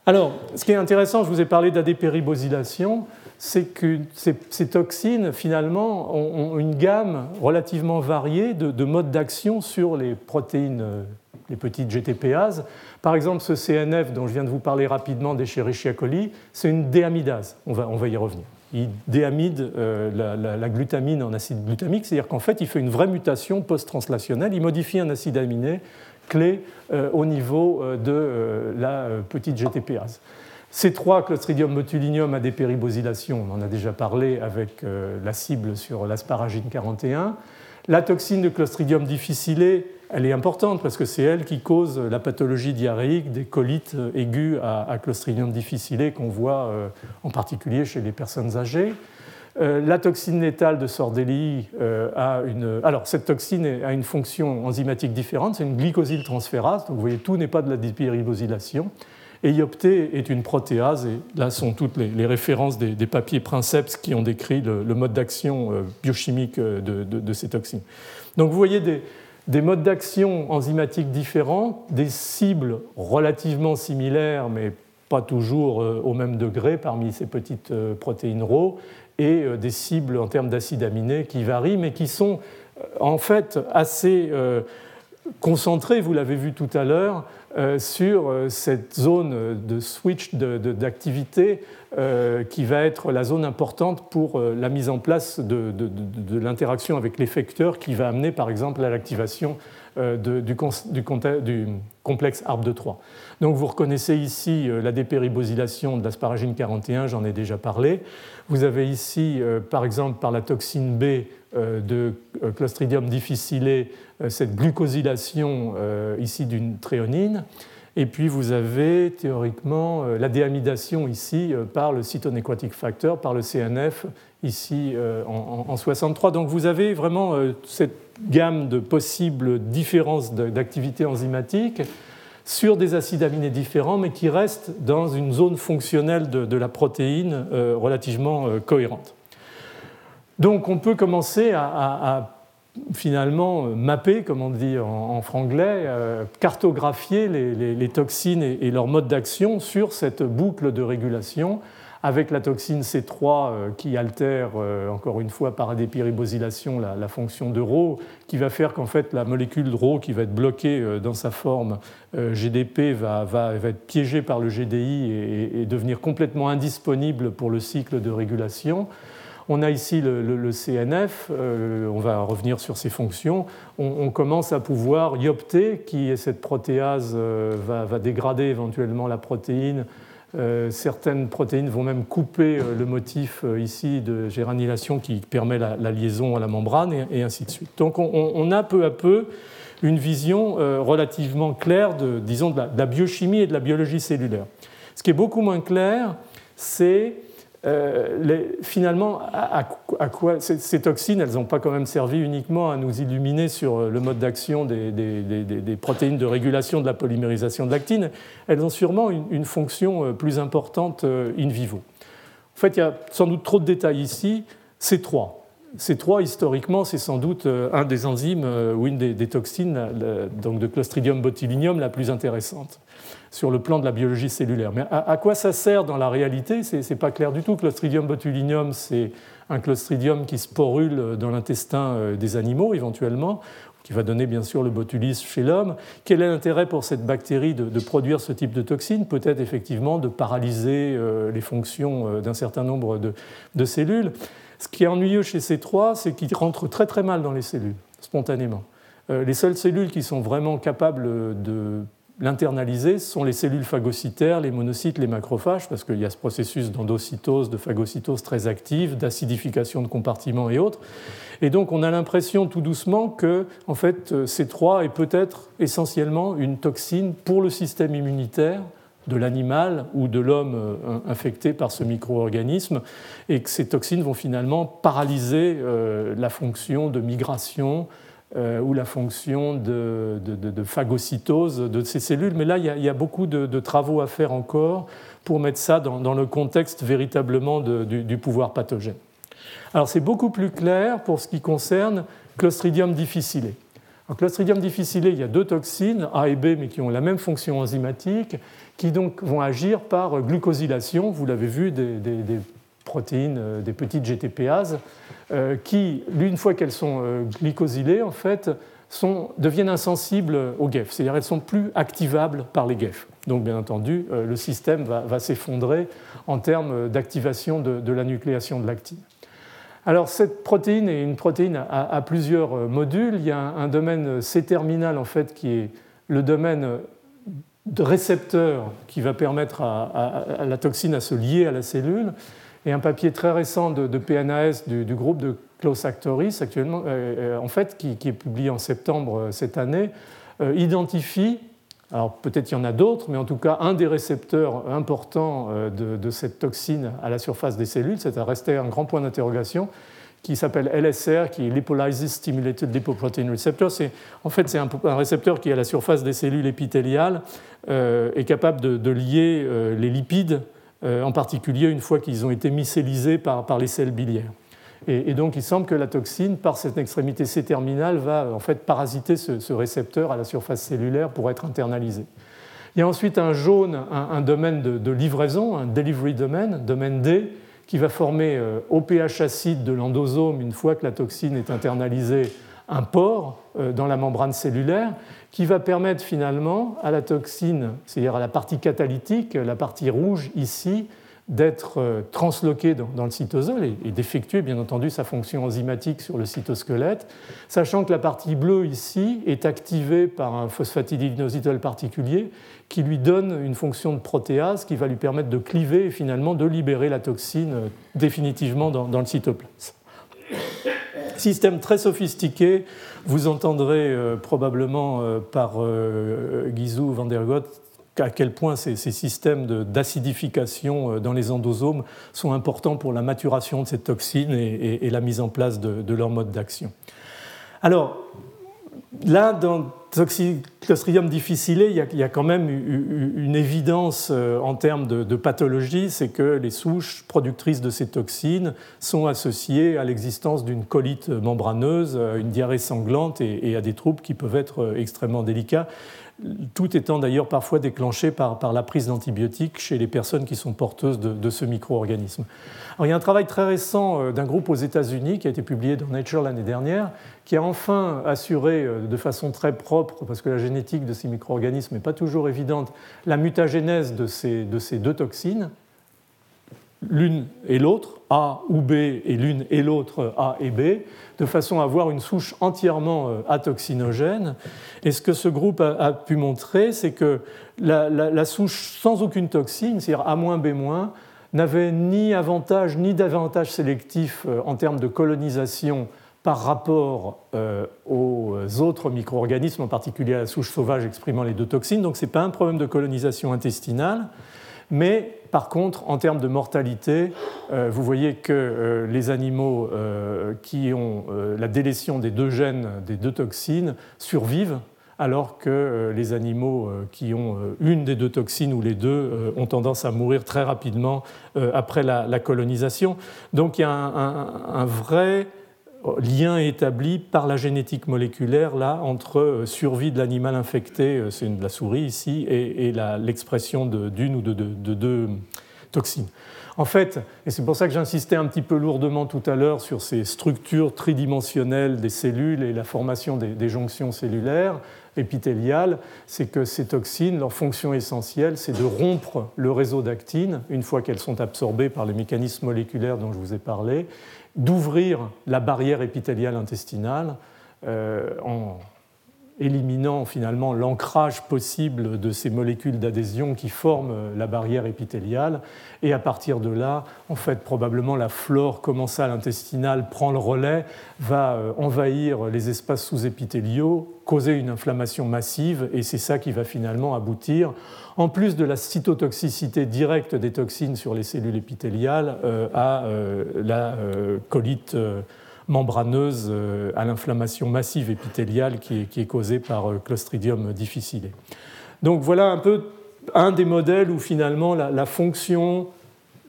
Alors, ce qui est intéressant, je vous ai parlé d'adépéribosylation, c'est que ces, toxines, finalement, ont, une gamme relativement variée de, modes d'action sur les protéines, les petites GTPases. Par exemple, ce CNF dont je viens de vous parler rapidement d'Escherichia coli, c'est une déamidase. On va y revenir il déamide euh, la, glutamine en acide glutamique, c'est-à-dire qu'en fait, il fait une vraie mutation post-translationnelle, il modifie un acide aminé clé euh, au niveau euh, de la petite GTPase. C3, Clostridium botulinum, a des péribosylations, on en a déjà parlé avec la cible sur l'asparagine 41. La toxine de Clostridium difficile elle est importante parce que c'est elle qui cause la pathologie diarrhéique des colites aiguës à, Clostridium difficile qu'on voit euh, en particulier chez les personnes âgées. Euh, la toxine létale de Sordelli euh, a une. Alors, cette toxine a une fonction enzymatique différente, c'est une glycosyltransférase, donc vous voyez, tout n'est pas de la dipyribosylation. Et est une protéase, et là sont toutes les, références des, papiers Princeps qui ont décrit le, mode d'action biochimique de, de, ces toxines. Donc vous voyez des, des modes d'action enzymatiques différents, des cibles relativement similaires, mais pas toujours euh, au même degré parmi ces petites euh, protéines RAW, et euh, des cibles en termes d'acides aminés qui varient, mais qui sont en fait assez concentrées, vous l'avez vu tout à l'heure, sur euh, cette zone de switch d'activité euh, qui va être la zone importante pour la mise en place de, l'interaction avec l'effecteur qui va amener par exemple à l'activation du, complexe ARB de 3. Donc vous reconnaissez ici la dépéribosylation de l'asparagine 41, j'en ai déjà parlé. Vous avez ici par exemple par la toxine B de Clostridium difficile euh, cette glucosylation euh, ici d'une tréonine. Et puis vous avez théoriquement euh, la déamidation ici par le cytonequatic factor, par le CNF ici en, 63. Donc vous avez vraiment cette gamme de possibles différences d'activité enzymatique sur des acides aminés différents, mais qui restent dans une zone fonctionnelle de, la protéine relativement cohérente. Donc on peut commencer à finalement euh, mapper, comme on dit en, franglais, euh, cartographier les, toxines et, leur mode d'action sur cette boucle de régulation avec la toxine C3 euh, qui altère, encore une fois, par adépyribosylation, la, la fonction de Rho, qui va faire qu'en fait la molécule de Rho qui va être bloquée dans sa forme GDP va, être piégée par le GDI et, devenir complètement indisponible pour le cycle de régulation. On a ici le, CNF, euh, on va revenir sur ses fonctions. On, commence à pouvoir iopter, qui est cette protéase, euh, va, dégrader éventuellement la protéine. Euh, certaines protéines vont même couper le motif ici de géranylation qui permet la, liaison à la membrane et, ainsi de suite. Donc on, a peu à peu une vision relativement claire de, disons, de la biochimie et de la biologie cellulaire. Ce qui est beaucoup moins clair, c'est euh, finalement, ces, toxines, elles n'ont pas quand même servi uniquement à nous illuminer sur euh, le mode d'action des, protéines de régulation de la polymérisation de l'actine, elles ont sûrement une, fonction euh, plus importante in vivo. En fait, il y a sans doute trop de détails ici. C3. C3, historiquement, c'est sans doute un des enzymes ou une des, toxines donc de Clostridium botulinum la plus intéressante. Sur le plan de la biologie cellulaire. Mais à, quoi ça sert dans la réalité? Ce n'est pas clair du tout. Clostridium botulinum, c'est un clostridium qui sporule dans l'intestin euh, des animaux éventuellement, qui va donner bien sûr le botulisme chez l'homme. Quel est l'intérêt pour cette bactérie de, produire ce type de toxine Peut-être effectivement de paralyser euh, les fonctions euh, d'un certain nombre de, cellules. Ce qui est ennuyeux chez ces trois, c'est qu'ils rentrent très très mal dans les cellules, spontanément. Les seules cellules qui sont vraiment capables de L'internaliser sont les cellules phagocytaires, les monocytes, les macrophages, parce qu'il y a ce processus d'endocytose, de phagocytose très active, d'acidification de compartiments et autres. Et donc on a l'impression tout doucement que en fait, C3 est peut-être essentiellement une toxine pour le système immunitaire de l'animal ou de l'homme euh, infecté par ce micro-organisme, et que ces toxines vont finalement paralyser euh, la fonction de migration, ou la fonction de, phagocytose de ces cellules. Mais là, il y a, beaucoup de, travaux à faire encore pour mettre ça dans, le contexte véritablement du, pouvoir pathogène. Alors c'est beaucoup plus clair pour ce qui concerne Clostridium difficile. Clostridium difficile, il y a deux toxines, A et B, mais qui ont la même fonction enzymatique, qui donc vont agir par glucosylation, vous l'avez vu, des protéines, euh, des petites GTPases, euh, qui, une fois qu'elles sont euh, glycosylées, en fait, deviennent insensibles aux GEF, c'est-à-dire elles sont plus activables par les GEF. Donc, bien entendu, le système va, s'effondrer en termes d'activation de, la nucléation de l'actine. Alors, cette protéine est une protéine à, plusieurs modules. Il y a un, domaine C-terminal, en fait, qui est le domaine de récepteur qui va permettre à, à la toxine à se lier à la cellule et un papier très récent de, PNAS du, groupe de Klaus Actoris, actuellement, euh, euh, en fait, qui, est publié en septembre euh, cette année, identifie, alors peut-être il y en a d'autres, mais en tout cas un des récepteurs importants de, cette toxine à la surface des cellules, c'est resté un grand point d'interrogation, qui s'appelle LSR, qui est Lipolysis Stimulated Lipoprotein Receptor. En fait, c'est un, récepteur qui, à la surface des cellules épithéliales, est capable de, lier les lipides en particulier une fois qu'ils ont été mycélisés par, par les selles biliaires. Et, donc il semble que la toxine, par cette extrémité C-terminale, va en fait parasiter ce, récepteur à la surface cellulaire pour être internalisé. Il y a ensuite un jaune, un, domaine de, livraison, un delivery domain, domaine D, qui va former euh, au pH acide de l'endosome une fois que la toxine est internalisée un pore euh, dans la membrane cellulaire qui va permettre finalement à la toxine, c'est-à-dire à la partie catalytique, la partie rouge ici, d'être euh, transloquée dans le cytosol et d'effectuer bien entendu sa fonction enzymatique sur le cytosquelette, sachant que la partie bleue ici est activée par un phosphatidylinositol particulier qui lui donne une fonction de protéase qui va lui permettre de cliver et finalement de libérer la toxine euh, définitivement dans le cytoplasme. Système très sophistiqué, vous entendrez euh, probablement euh, par euh, Guizou van der Gott à quel point ces, systèmes d'acidification dans les endosomes sont importants pour la maturation de ces toxines et, la mise en place de, de leur mode d'action. Alors, là, dans Clostridium difficile, il y, a, quand même une évidence euh, en termes de, pathologie, c'est que les souches productrices de ces toxines sont associées à l'existence d'une colite membraneuse, une diarrhée sanglante et, à des troubles qui peuvent être euh, extrêmement délicats tout étant d'ailleurs parfois déclenché par, la prise d'antibiotiques chez les personnes qui sont porteuses de, ce micro-organisme. il y a un travail très récent euh, d'un groupe aux États-Unis qui a été publié dans Nature l'année dernière, qui a enfin assuré euh, de façon très propre, parce que la génétique de ces micro-organismes n'est pas toujours évidente, la mutagénèse de ces, de ces deux toxines, l'une et l'autre, A ou B, et l'une et l'autre, A et B, de façon à avoir une souche entièrement euh, atoxinogène. Et ce que ce groupe a, pu montrer, c'est que la, souche sans aucune toxine, c'est-à-dire A-B-, n'avait ni avantage ni d'avantage sélectif euh, en termes de colonisation par rapport euh, aux autres micro-organismes, en particulier à la souche sauvage exprimant les deux toxines. Donc ce n'est pas un problème de colonisation intestinale, mais par contre, en termes de mortalité, euh, vous voyez que euh, les animaux qui ont la délétion des deux gènes, des deux toxines, survivent, alors que les animaux qui ont une des deux toxines ou les deux ont tendance à mourir très rapidement après la, colonisation. Donc il y a un, vrai lien établi par la génétique moléculaire là entre survie de l'animal infecté, c'est de la souris ici, et, l'expression d'une ou de deux toxines. En fait, et c'est pour ça que j'insistais un petit peu lourdement tout à l'heure sur ces structures tridimensionnelles des cellules et la formation des, jonctions cellulaires épithéliales, c'est que ces toxines, leur fonction essentielle, c'est de rompre le réseau d'actines une fois qu'elles sont absorbées par les mécanismes moléculaires dont je vous ai parlé, d'ouvrir la barrière épithéliale intestinale euh, en éliminant finalement l'ancrage possible de ces molécules d'adhésion qui forment la barrière épithéliale. Et à partir de là, en fait, probablement la flore commensale intestinale prend le relais, va euh, envahir les espaces sous-épithéliaux, causer une inflammation massive, et c'est ça qui va finalement aboutir, en plus de la cytotoxicité directe des toxines sur les cellules épithéliales, euh, à euh, la colite membraneuse euh, à l'inflammation massive épithéliale qui est, causée par euh, Clostridium difficile. Donc voilà un peu un des modèles où finalement la, fonction,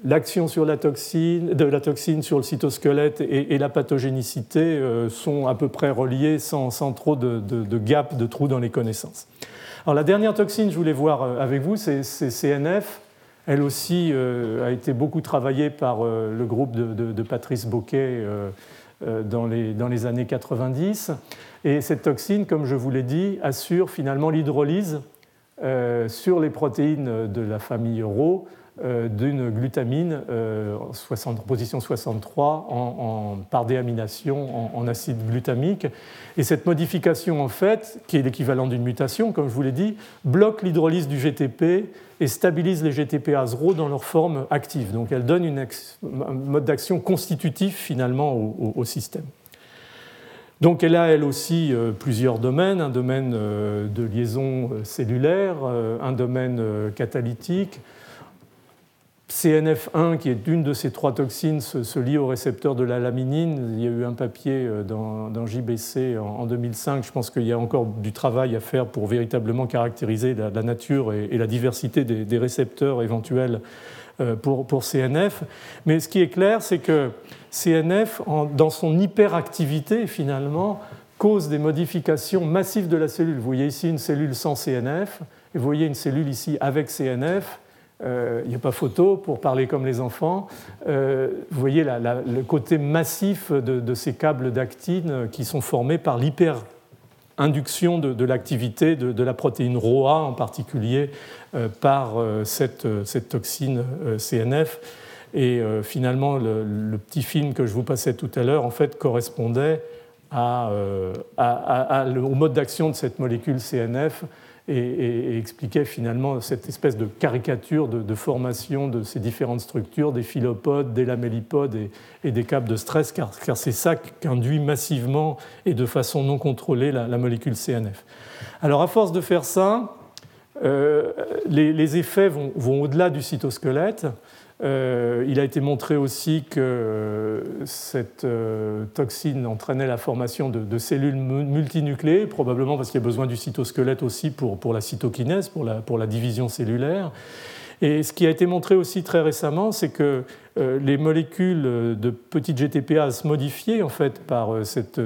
l'action sur la toxine, de la toxine sur le cytosquelette et, la pathogénicité euh, sont à peu près reliés sans, trop de, de, gap, de trous dans les connaissances. Alors la dernière toxine, je voulais voir avec vous, c'est CNF. Elle aussi a été beaucoup travaillée par le groupe de, Patrice Boquet dans les, dans les années 90. Et cette toxine, comme je vous l'ai dit, assure finalement l'hydrolyse euh, sur les protéines de la famille Rho euh, d'une glutamine en position 63 en, par déamination en, acide glutamique. Et cette modification, en fait, qui est l'équivalent d'une mutation, comme je vous l'ai dit, bloque l'hydrolyse du GTP et stabilise les GTPase Rho dans leur forme active. Donc elle donne un mode d'action constitutif finalement au, système. Donc elle a elle aussi euh, plusieurs domaines, un domaine euh, de liaison cellulaire, un domaine catalytique, CNF1, qui est une de ces trois toxines, se, lie au récepteur de la laminine. Il y a eu un papier euh, dans, JBC en, 2005. Je pense qu'il y a encore du travail à faire pour véritablement caractériser la, nature et, la diversité des, récepteurs éventuels euh, pour, pour, CNF. Mais ce qui est clair, c'est que CNF, dans son hyperactivité, finalement, cause des modifications massives de la cellule. Vous voyez ici une cellule sans CNF, et vous voyez une cellule ici avec CNF euh, il n'y a pas photo pour parler comme les enfants. Euh, vous voyez le côté massif de, ces câbles d'actine qui sont formés par l'hyper-induction de, l'activité de, la protéine ROA en particulier euh, par cette, toxine CNF. Et finalement, le, petit film que je vous passais tout à l'heure en fait correspondait au mode d'action de cette molécule CNF et, expliquait finalement cette espèce de caricature de, formation de ces différentes structures, des philopodes, des lamellipodes et, des câbles de stress, car, c'est ça qu'induit massivement et de façon non contrôlée la, molécule CNF. Alors à force de faire ça, euh, les, effets vont au-delà du cytosquelette. Euh, il a été montré aussi que euh, cette euh, toxine entraînait la formation de, cellules multinucléées, probablement parce qu'il y a besoin du cytosquelette aussi pour, la cytokinèse, pour la, division cellulaire. Et ce qui a été montré aussi très récemment, c'est que les molécules de petites GTPase modifiées en fait, par cette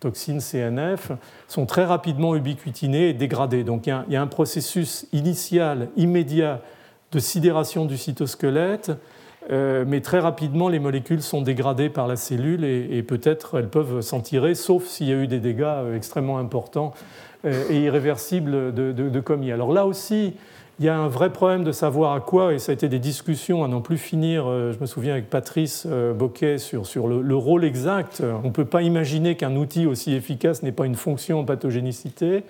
toxine CNF sont très rapidement ubiquitinées et dégradées. Donc il y a un processus initial, immédiat de sidération du cytosquelette, euh, mais très rapidement, les molécules sont dégradées par la cellule et, peut-être elles peuvent s'en tirer, sauf s'il y a eu des dégâts euh, extrêmement importants euh, et irréversibles de, commis. Alors là aussi, il y a un vrai problème de savoir à quoi, et ça a été des discussions à n'en plus finir, je me souviens avec Patrice Boquet sur, sur le, rôle exact. On ne peut pas imaginer qu'un outil aussi efficace n'ait pas une fonction en pathogénicité.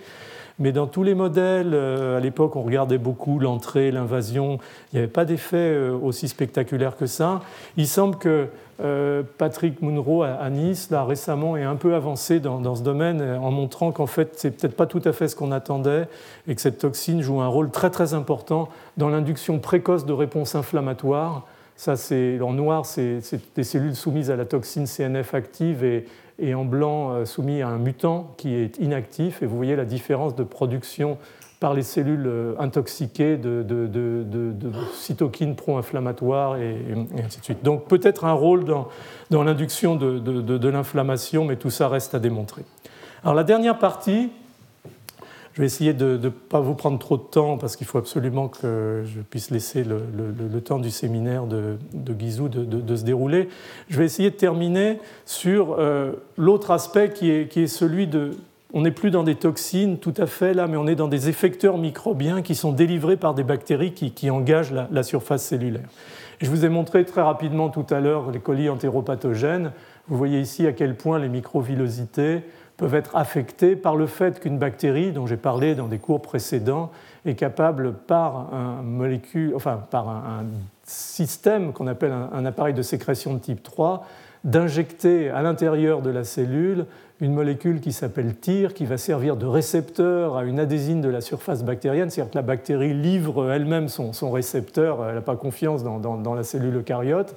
Mais dans tous les modèles, euh, à l'époque, on regardait beaucoup l'entrée, l'invasion. Il n'y avait pas d'effet euh, aussi spectaculaire que ça. Il semble que euh, Patrick Munro à Nice, là, récemment, est un peu avancé dans, ce domaine en montrant qu'en fait, c'est peut-être pas tout à fait ce qu'on attendait et que cette toxine joue un rôle très très important dans l'induction précoce de réponses inflammatoires. Ça, c'est en noir, c'est des cellules soumises à la toxine CNF active et, et en blanc euh, soumis à un mutant qui est inactif. Et vous voyez la différence de production par les cellules intoxiquées de, cytokines pro-inflammatoires et, ainsi de suite. Donc peut-être un rôle dans l'induction de, l'inflammation, mais tout ça reste à démontrer. Alors la dernière partie, je vais essayer de ne pas vous prendre trop de temps parce qu'il faut absolument que je puisse laisser le, temps du séminaire de, de Guizou de, se dérouler. Je vais essayer de terminer sur euh, l'autre aspect qui est, celui de... On n'est plus dans des toxines tout à fait là, mais on est dans des effecteurs microbiens qui sont délivrés par des bactéries qui, engagent la, surface cellulaire. je vous ai montré très rapidement tout à l'heure les colis entéropathogènes. Vous voyez ici à quel point les microvillosités peuvent être affectés par le fait qu'une bactérie, dont j'ai parlé dans des cours précédents, est capable par un molécule, enfin par un, système qu'on appelle un, appareil de sécrétion de type 3 d'injecter à l'intérieur de la cellule une molécule qui s'appelle TIR, qui va servir de récepteur à une adhésine de la surface bactérienne, c'est-à-dire que la bactérie livre elle-même son, récepteur, elle n'a pas confiance dans, dans la cellule eucaryote,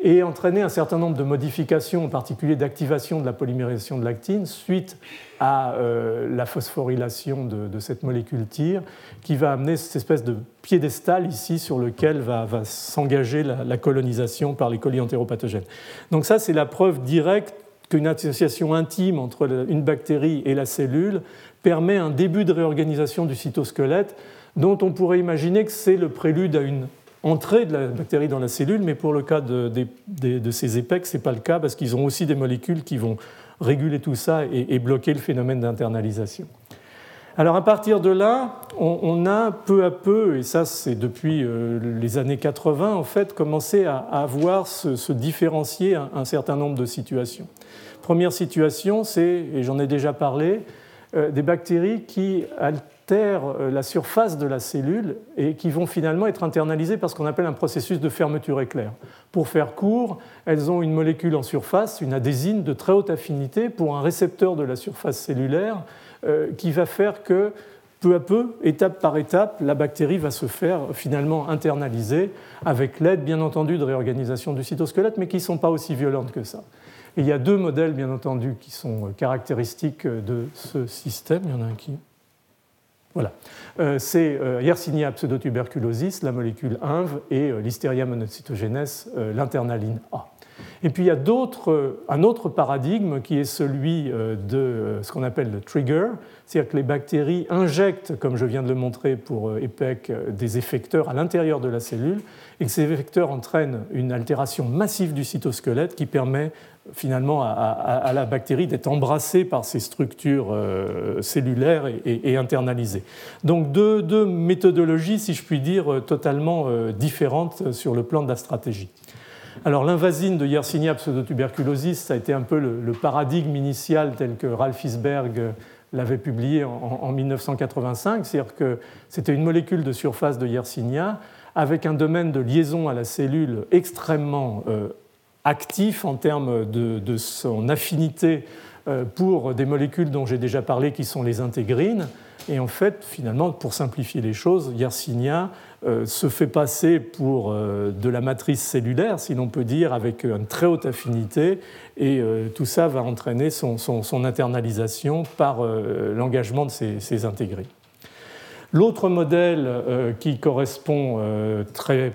et entraîner un certain nombre de modifications, en particulier d'activation de la polymérisation de l'actine, suite à euh, la phosphorylation de, cette molécule TIR, qui va amener cette espèce de piédestal ici sur lequel va, s'engager la, colonisation par les colis entéropathogènes. Donc ça, c'est la preuve directe qu'une association intime entre une bactérie et la cellule permet un début de réorganisation du cytosquelette dont on pourrait imaginer que c'est le prélude à une entrée de la bactérie dans la cellule, mais pour le cas de, ces épecs, ce n'est pas le cas parce qu'ils ont aussi des molécules qui vont réguler tout ça et, bloquer le phénomène d'internalisation. Alors à partir de là, on, a peu à peu, et ça c'est depuis euh, les années 80 en fait, commencé à, avoir se, différencier un, certain nombre de situations. Première situation, c'est, et j'en ai déjà parlé, euh, des bactéries qui euh, la surface de la cellule et qui vont finalement être internalisées par ce qu'on appelle un processus de fermeture éclair. Pour faire court, elles ont une molécule en surface, une adhésine de très haute affinité pour un récepteur de la surface cellulaire euh, qui va faire que peu à peu, étape par étape, la bactérie va se faire finalement internaliser avec l'aide, bien entendu, de réorganisation du cytosquelette, mais qui ne sont pas aussi violentes que ça. il y a deux modèles, bien entendu, qui sont caractéristiques de ce système. Il y en a un qui voilà. Euh, c'est euh, Yersinia pseudotuberculosis, la molécule INV, et euh, Listeria monocytogenes, l'internaline A. Et puis il y a un autre paradigme qui est celui de ce qu'on appelle le trigger, c'est-à-dire que les bactéries injectent, comme je viens de le montrer pour EPEC, des effecteurs à l'intérieur de la cellule, et que ces effecteurs entraînent une altération massive du cytosquelette qui permet finalement à, la bactérie d'être embrassée par ces structures euh, cellulaires et, internalisées. Donc deux, méthodologies, si je puis dire, euh, totalement euh, différentes sur le plan de la stratégie. Alors l'invasine de Yersinia pseudotuberculosis, ça a été un peu le, paradigme initial tel que Ralph Isberg l'avait publié en, 1985, c'est-à-dire que c'était une molécule de surface de Yersinia avec un domaine de liaison à la cellule extrêmement actif en termes de, son affinité euh, pour des molécules dont j'ai déjà parlé, qui sont les intégrines. Et en fait, finalement, pour simplifier les choses, Yersinia euh, se fait passer pour euh, de la matrice cellulaire, si l'on peut dire, avec une très haute affinité, et tout ça va entraîner son, internalisation par l'engagement de ces intégrines. L'autre modèle qui correspond très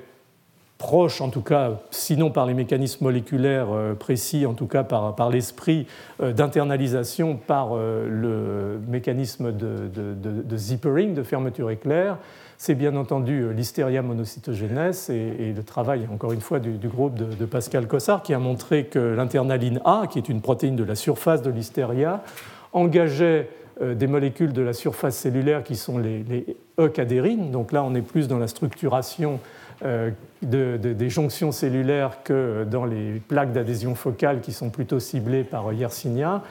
proche, en tout cas, sinon par les mécanismes moléculaires euh, précis, en tout cas par, l'esprit euh, d'internalisation par euh, le mécanisme de, zippering, de fermeture éclair, c'est bien entendu l'Hysteria monocytogenes et, le travail, encore une fois, du, groupe de, Pascal Cossard qui a montré que l'internaline A, qui est une protéine de la surface de l'hystéria, engageait des molécules de la surface cellulaire qui sont les, les. Donc là, on est plus dans la structuration euh, des jonctions cellulaires que dans les plaques d'adhésion focale qui sont plutôt ciblées par Yersinia,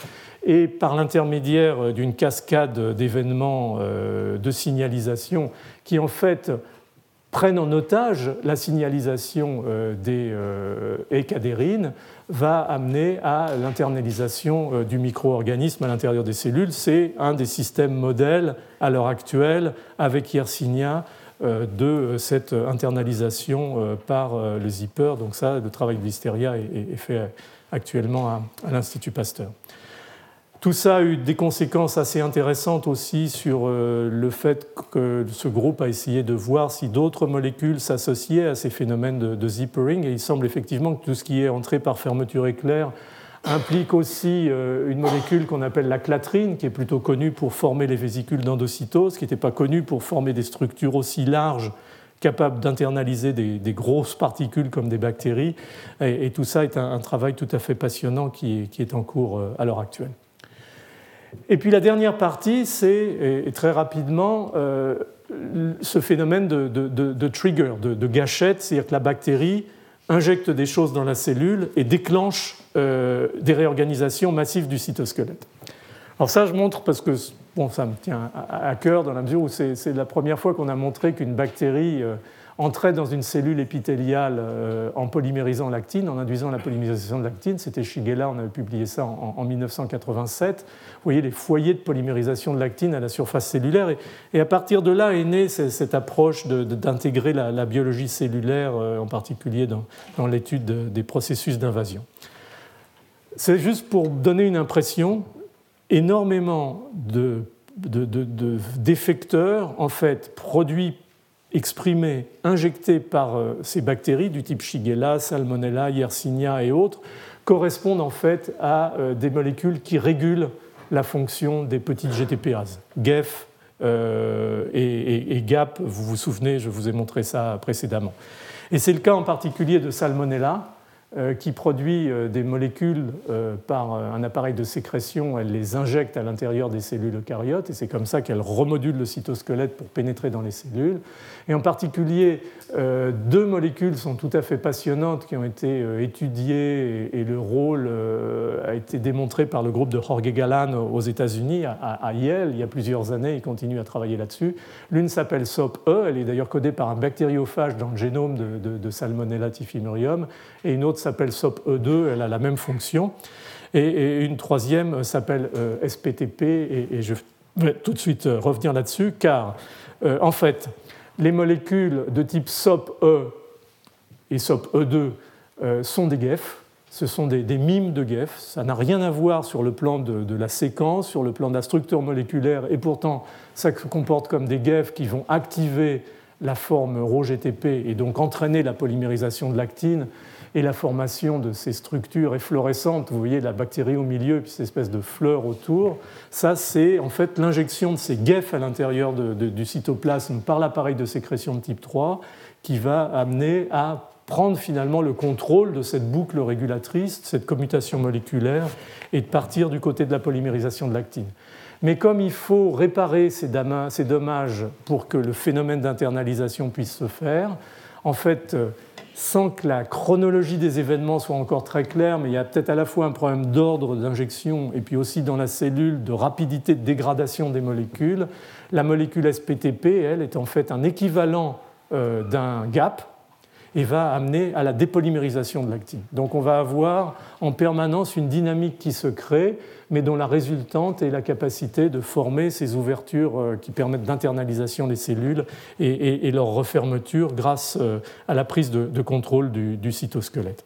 et par l'intermédiaire d'une cascade d'événements euh, de signalisation qui en fait prennent en otage la signalisation euh, des écadérines, va amener à l'internalisation du micro-organisme à l'intérieur des cellules. C'est un des systèmes modèles à l'heure actuelle avec Yersinia euh, de cette internalisation euh, par euh, le zipper. Donc ça, le travail de l'hystéria est fait actuellement à l'Institut Pasteur. Tout ça a eu des conséquences assez intéressantes aussi sur euh, le fait que ce groupe a essayé de voir si d'autres molécules s'associaient à ces phénomènes de, zippering. Et il semble effectivement que tout ce qui est entré par fermeture éclair implique aussi euh, une molécule qu'on appelle la clatrine, qui est plutôt connue pour former les vésicules d'endocytose, qui n'était pas connue pour former des structures aussi larges capables d'internaliser des, grosses particules comme des bactéries. Et, tout ça est un, travail tout à fait passionnant qui est en cours euh, à l'heure actuelle. Et puis la dernière partie, c'est, très rapidement, euh, ce phénomène de, trigger, de, gâchette, c'est-à-dire que la bactérie injecte des choses dans la cellule et déclenche euh, des réorganisations massives du cytosquelette. Alors ça, je montre parce que bon, ça me tient à cœur dans la mesure où c'est la première fois qu'on a montré qu'une bactérie euh, entrait dans une cellule épithéliale euh, en polymérisant l'actine, en induisant la polymérisation de l'actine. C'était Shigella, on avait publié ça en, 1987. Vous voyez les foyers de polymérisation de l'actine à la surface cellulaire. Et, à partir de là est née cette approche d'intégrer la, biologie cellulaire, euh, en particulier dans, l'étude des processus d'invasion. C'est juste pour donner une impression, énormément de d'effecteurs en fait produits exprimés, injectés par euh, ces bactéries du type Shigella, Salmonella, Yersinia et autres, correspondent en fait à euh, des molécules qui régulent la fonction des petites GTPases, GEF euh, et, GAP. Vous vous souvenez, je vous ai montré ça précédemment. Et c'est le cas en particulier de Salmonella, qui produit des molécules par un appareil de sécrétion, elle les injecte à l'intérieur des cellules eucaryotes et c'est comme ça qu'elle remodule le cytosquelette pour pénétrer dans les cellules. Et en particulier, deux molécules sont tout à fait passionnantes qui ont été étudiées et le rôle a été démontré par le groupe de Jorge Galan aux États-Unis, à Yale, il y a plusieurs années, il continue à travailler là-dessus. L'une s'appelle SOP-E, elle est d'ailleurs codée par un bactériophage dans le génome de, Salmonella typhimurium, et une autre s'appelle SOP-E2, elle a la même fonction. Et, une troisième s'appelle euh, SPTP, et, je vais tout de suite euh, revenir là-dessus, car euh, en fait, les molécules de type SOP-E et SOP-E2 sont des GEF, ce sont des, mimes de GEF. Ça n'a rien à voir sur le plan de, la séquence, sur le plan de la structure moléculaire, et pourtant ça se comporte comme des GEF qui vont activer la forme ROGTP et donc entraîner la polymérisation de l'actine et la formation de ces structures efflorescentes, vous voyez la bactérie au milieu puis cette espèce de fleur autour, ça c'est en fait l'injection de ces gueffes à l'intérieur du cytoplasme par l'appareil de sécrétion de type 3 qui va amener à prendre finalement le contrôle de cette boucle régulatrice, cette commutation moléculaire, et de partir du côté de la polymérisation de l'actine. Mais comme il faut réparer ces dommages pour que le phénomène d'internalisation puisse se faire, en fait, euh, sans que la chronologie des événements soit encore très claire, mais il y a peut-être à la fois un problème d'ordre d'injection et puis aussi dans la cellule de rapidité de dégradation des molécules. La molécule SPTP, elle, est en fait un équivalent euh, d'un GAP, et va amener à la dépolymérisation de l'actine. Donc on va avoir en permanence une dynamique qui se crée, mais dont la résultante est la capacité de former ces ouvertures euh, qui permettent d'internalisation des cellules et, leur refermeture grâce euh, à la prise de, contrôle du, cytosquelette.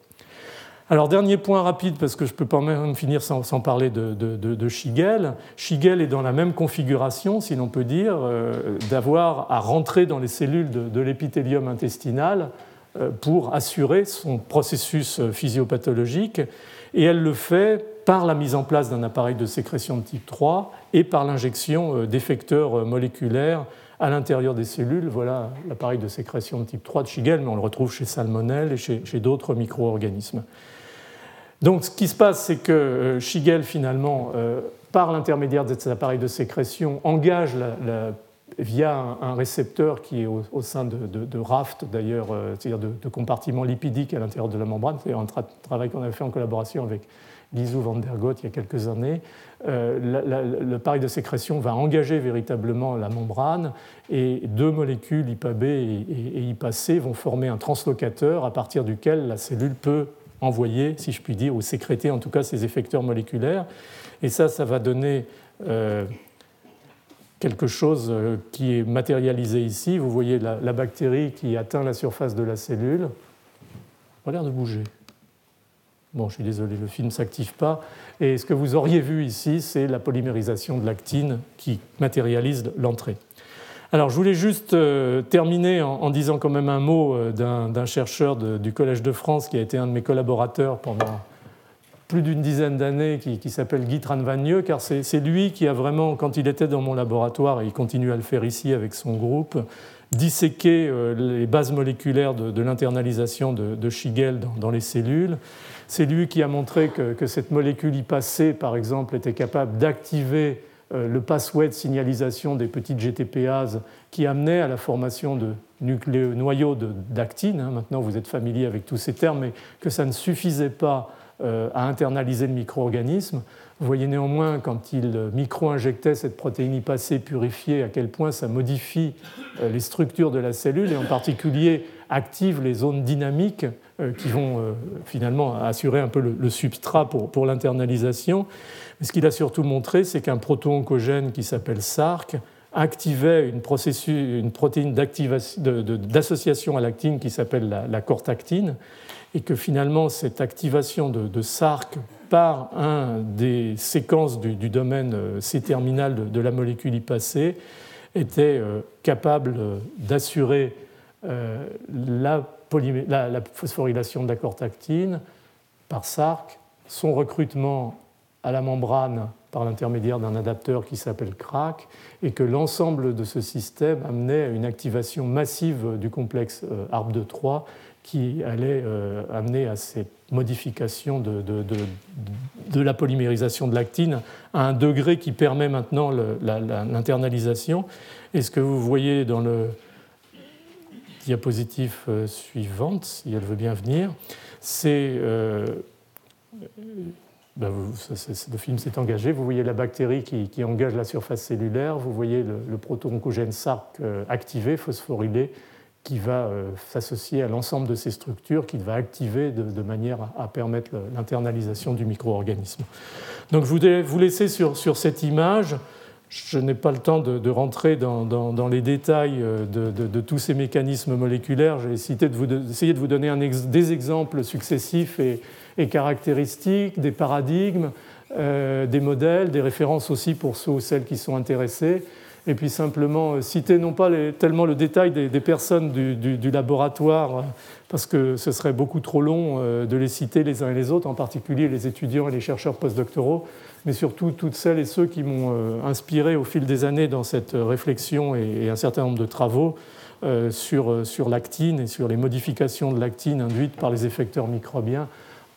Alors, dernier point rapide, parce que je ne peux pas même finir sans, parler de, de, Shigel. Shigel est dans la même configuration, si l'on peut dire, euh, d'avoir à rentrer dans les cellules de, l'épithélium intestinal pour assurer son processus euh, physiopathologique. Et elle le fait par la mise en place d'un appareil de sécrétion de type 3 et par l'injection euh, d'effecteurs moléculaires à l'intérieur des cellules. Voilà l'appareil de sécrétion de type 3 de Shigel, mais on le retrouve chez Salmonelle et chez, d'autres micro-organismes. Donc ce qui se passe, c'est que Shigel, finalement, par l'intermédiaire de cet appareil de sécrétion, engage la via un, récepteur qui est au, sein de, raft d'ailleurs, euh, c'est-à-dire de, compartiments lipidiques à l'intérieur de la membrane. C'est un travail qu'on avait fait en collaboration avec Lizou van der Gott il y a quelques années. Euh, le pari de sécrétion va engager véritablement la membrane et deux molécules IPA-B et, et IPA-C vont former un translocateur à partir duquel la cellule peut envoyer, si je puis dire, ou sécréter en tout cas ces effecteurs moléculaires. Et ça, ça va donner euh, quelque chose euh, qui est matérialisé ici. Vous voyez la, bactérie qui atteint la surface de la cellule. Elle a l'air de bouger. Bon, je suis désolé, le film ne s'active pas. Et ce que vous auriez vu ici, c'est la polymérisation de l'actine qui matérialise l'entrée. Alors, je voulais juste euh, terminer en, disant quand même un mot euh, d'un chercheur du Collège de France qui a été un de mes collaborateurs pendant plus d'une dizaine d'années, qui, s'appelle Guy Tranvagneux, car c'est lui qui a vraiment, quand il était dans mon laboratoire, et il continue à le faire ici avec son groupe, disséqué euh, les bases moléculaires de, l'internalisation de, de, Shigel dans, les cellules. C'est lui qui a montré que, cette molécule IPAC, par exemple, était capable d'activer euh, le passway de signalisation des petites GTPases qui amenait à la formation de noyaux d'actine. Hein. Maintenant, vous êtes familier avec tous ces termes, mais que ça ne suffisait pas à internaliser le micro-organisme. Vous voyez néanmoins, quand il micro-injectait cette protéine passée purifiée, à quel point ça modifie euh, les structures de la cellule et en particulier active les zones dynamiques qui vont finalement assurer un peu le, substrat pour, l'internalisation. Mais ce qu'il a surtout montré, c'est qu'un proto-oncogène qui s'appelle SARC activait une, une protéine d'association à l'actine qui s'appelle la, cortactine, et que finalement cette activation de, SARC par un des séquences du, domaine euh, C-terminal de, la molécule IPAC était euh, capable d'assurer euh, la, la, phosphorylation de la cortactine par SARC, son recrutement à la membrane par l'intermédiaire d'un adapteur qui s'appelle CRAC, et que l'ensemble de ce système amenait à une activation massive du complexe euh, ARP 2 3 qui allait euh, amener à cette modification de, la polymérisation de l'actine à un degré qui permet maintenant l'internalisation. Et ce que vous voyez dans le diapositive euh, suivante, si elle veut bien venir, c'est ben, le film s'est engagé. Vous voyez la bactérie qui, engage la surface cellulaire, vous voyez le, proto-oncogène SARC euh, activé, phosphorylé, qui va euh, s'associer à l'ensemble de ces structures, qui va activer de, manière à, permettre l'internalisation du micro-organisme. Donc je voulais vous laisser sur, sur cette image. Je n'ai pas le temps de, rentrer dans, les détails euh, de, tous ces mécanismes moléculaires. J'ai essayé de vous, de vous donner des exemples successifs et, et caractéristiques, des paradigmes, euh, des modèles, des références aussi pour ceux ou celles qui sont intéressés. Et puis simplement euh, citer non pas tellement le détail des, personnes du, laboratoire, parce que ce serait beaucoup trop long euh, de les citer les uns et les autres, en particulier les étudiants et les chercheurs postdoctoraux, mais surtout toutes celles et ceux qui m'ont inspiré au fil des années dans cette réflexion et, un certain nombre de travaux sur, sur l'actine et sur les modifications de l'actine induites par les effecteurs microbiens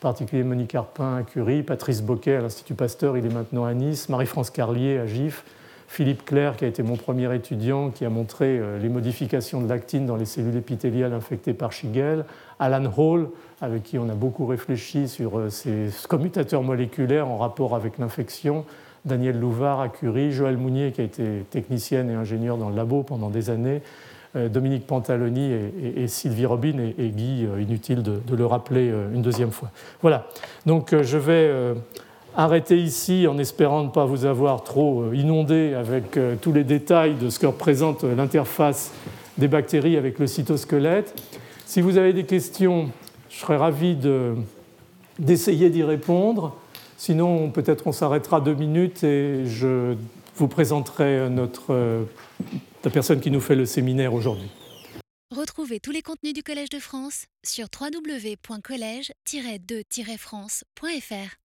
en particulier Monique Carpin à Curie, Patrice Boquet à l'Institut Pasteur, il est maintenant à Nice, Marie-France Carlier à GIF, Philippe Claire, qui a été mon premier étudiant, qui a montré euh, les modifications de l'actine dans les cellules épithéliales infectées par Shigel, Alan Hall, avec qui on a beaucoup réfléchi sur euh, ces commutateurs moléculaires en rapport avec l'infection, Daniel Louvard à Curie, Joël Mounier, qui a été technicienne et ingénieur dans le labo pendant des années, euh, Dominique Pantaloni et, Sylvie Robin et, Guy, inutile de, le rappeler une deuxième fois. Voilà, donc je vais arrêter ici en espérant ne pas vous avoir trop inondé avec tous les détails de ce que représente l'interface des bactéries avec le cytosquelette. Si vous avez des questions, je serais ravi d'essayer d'y répondre. Sinon, peut-être on s'arrêtera deux minutes et je vous présenterai notre la personne qui nous fait le séminaire aujourd'hui. Retrouvez tous les contenus du Collège de France sur www.colège-2-france.fr.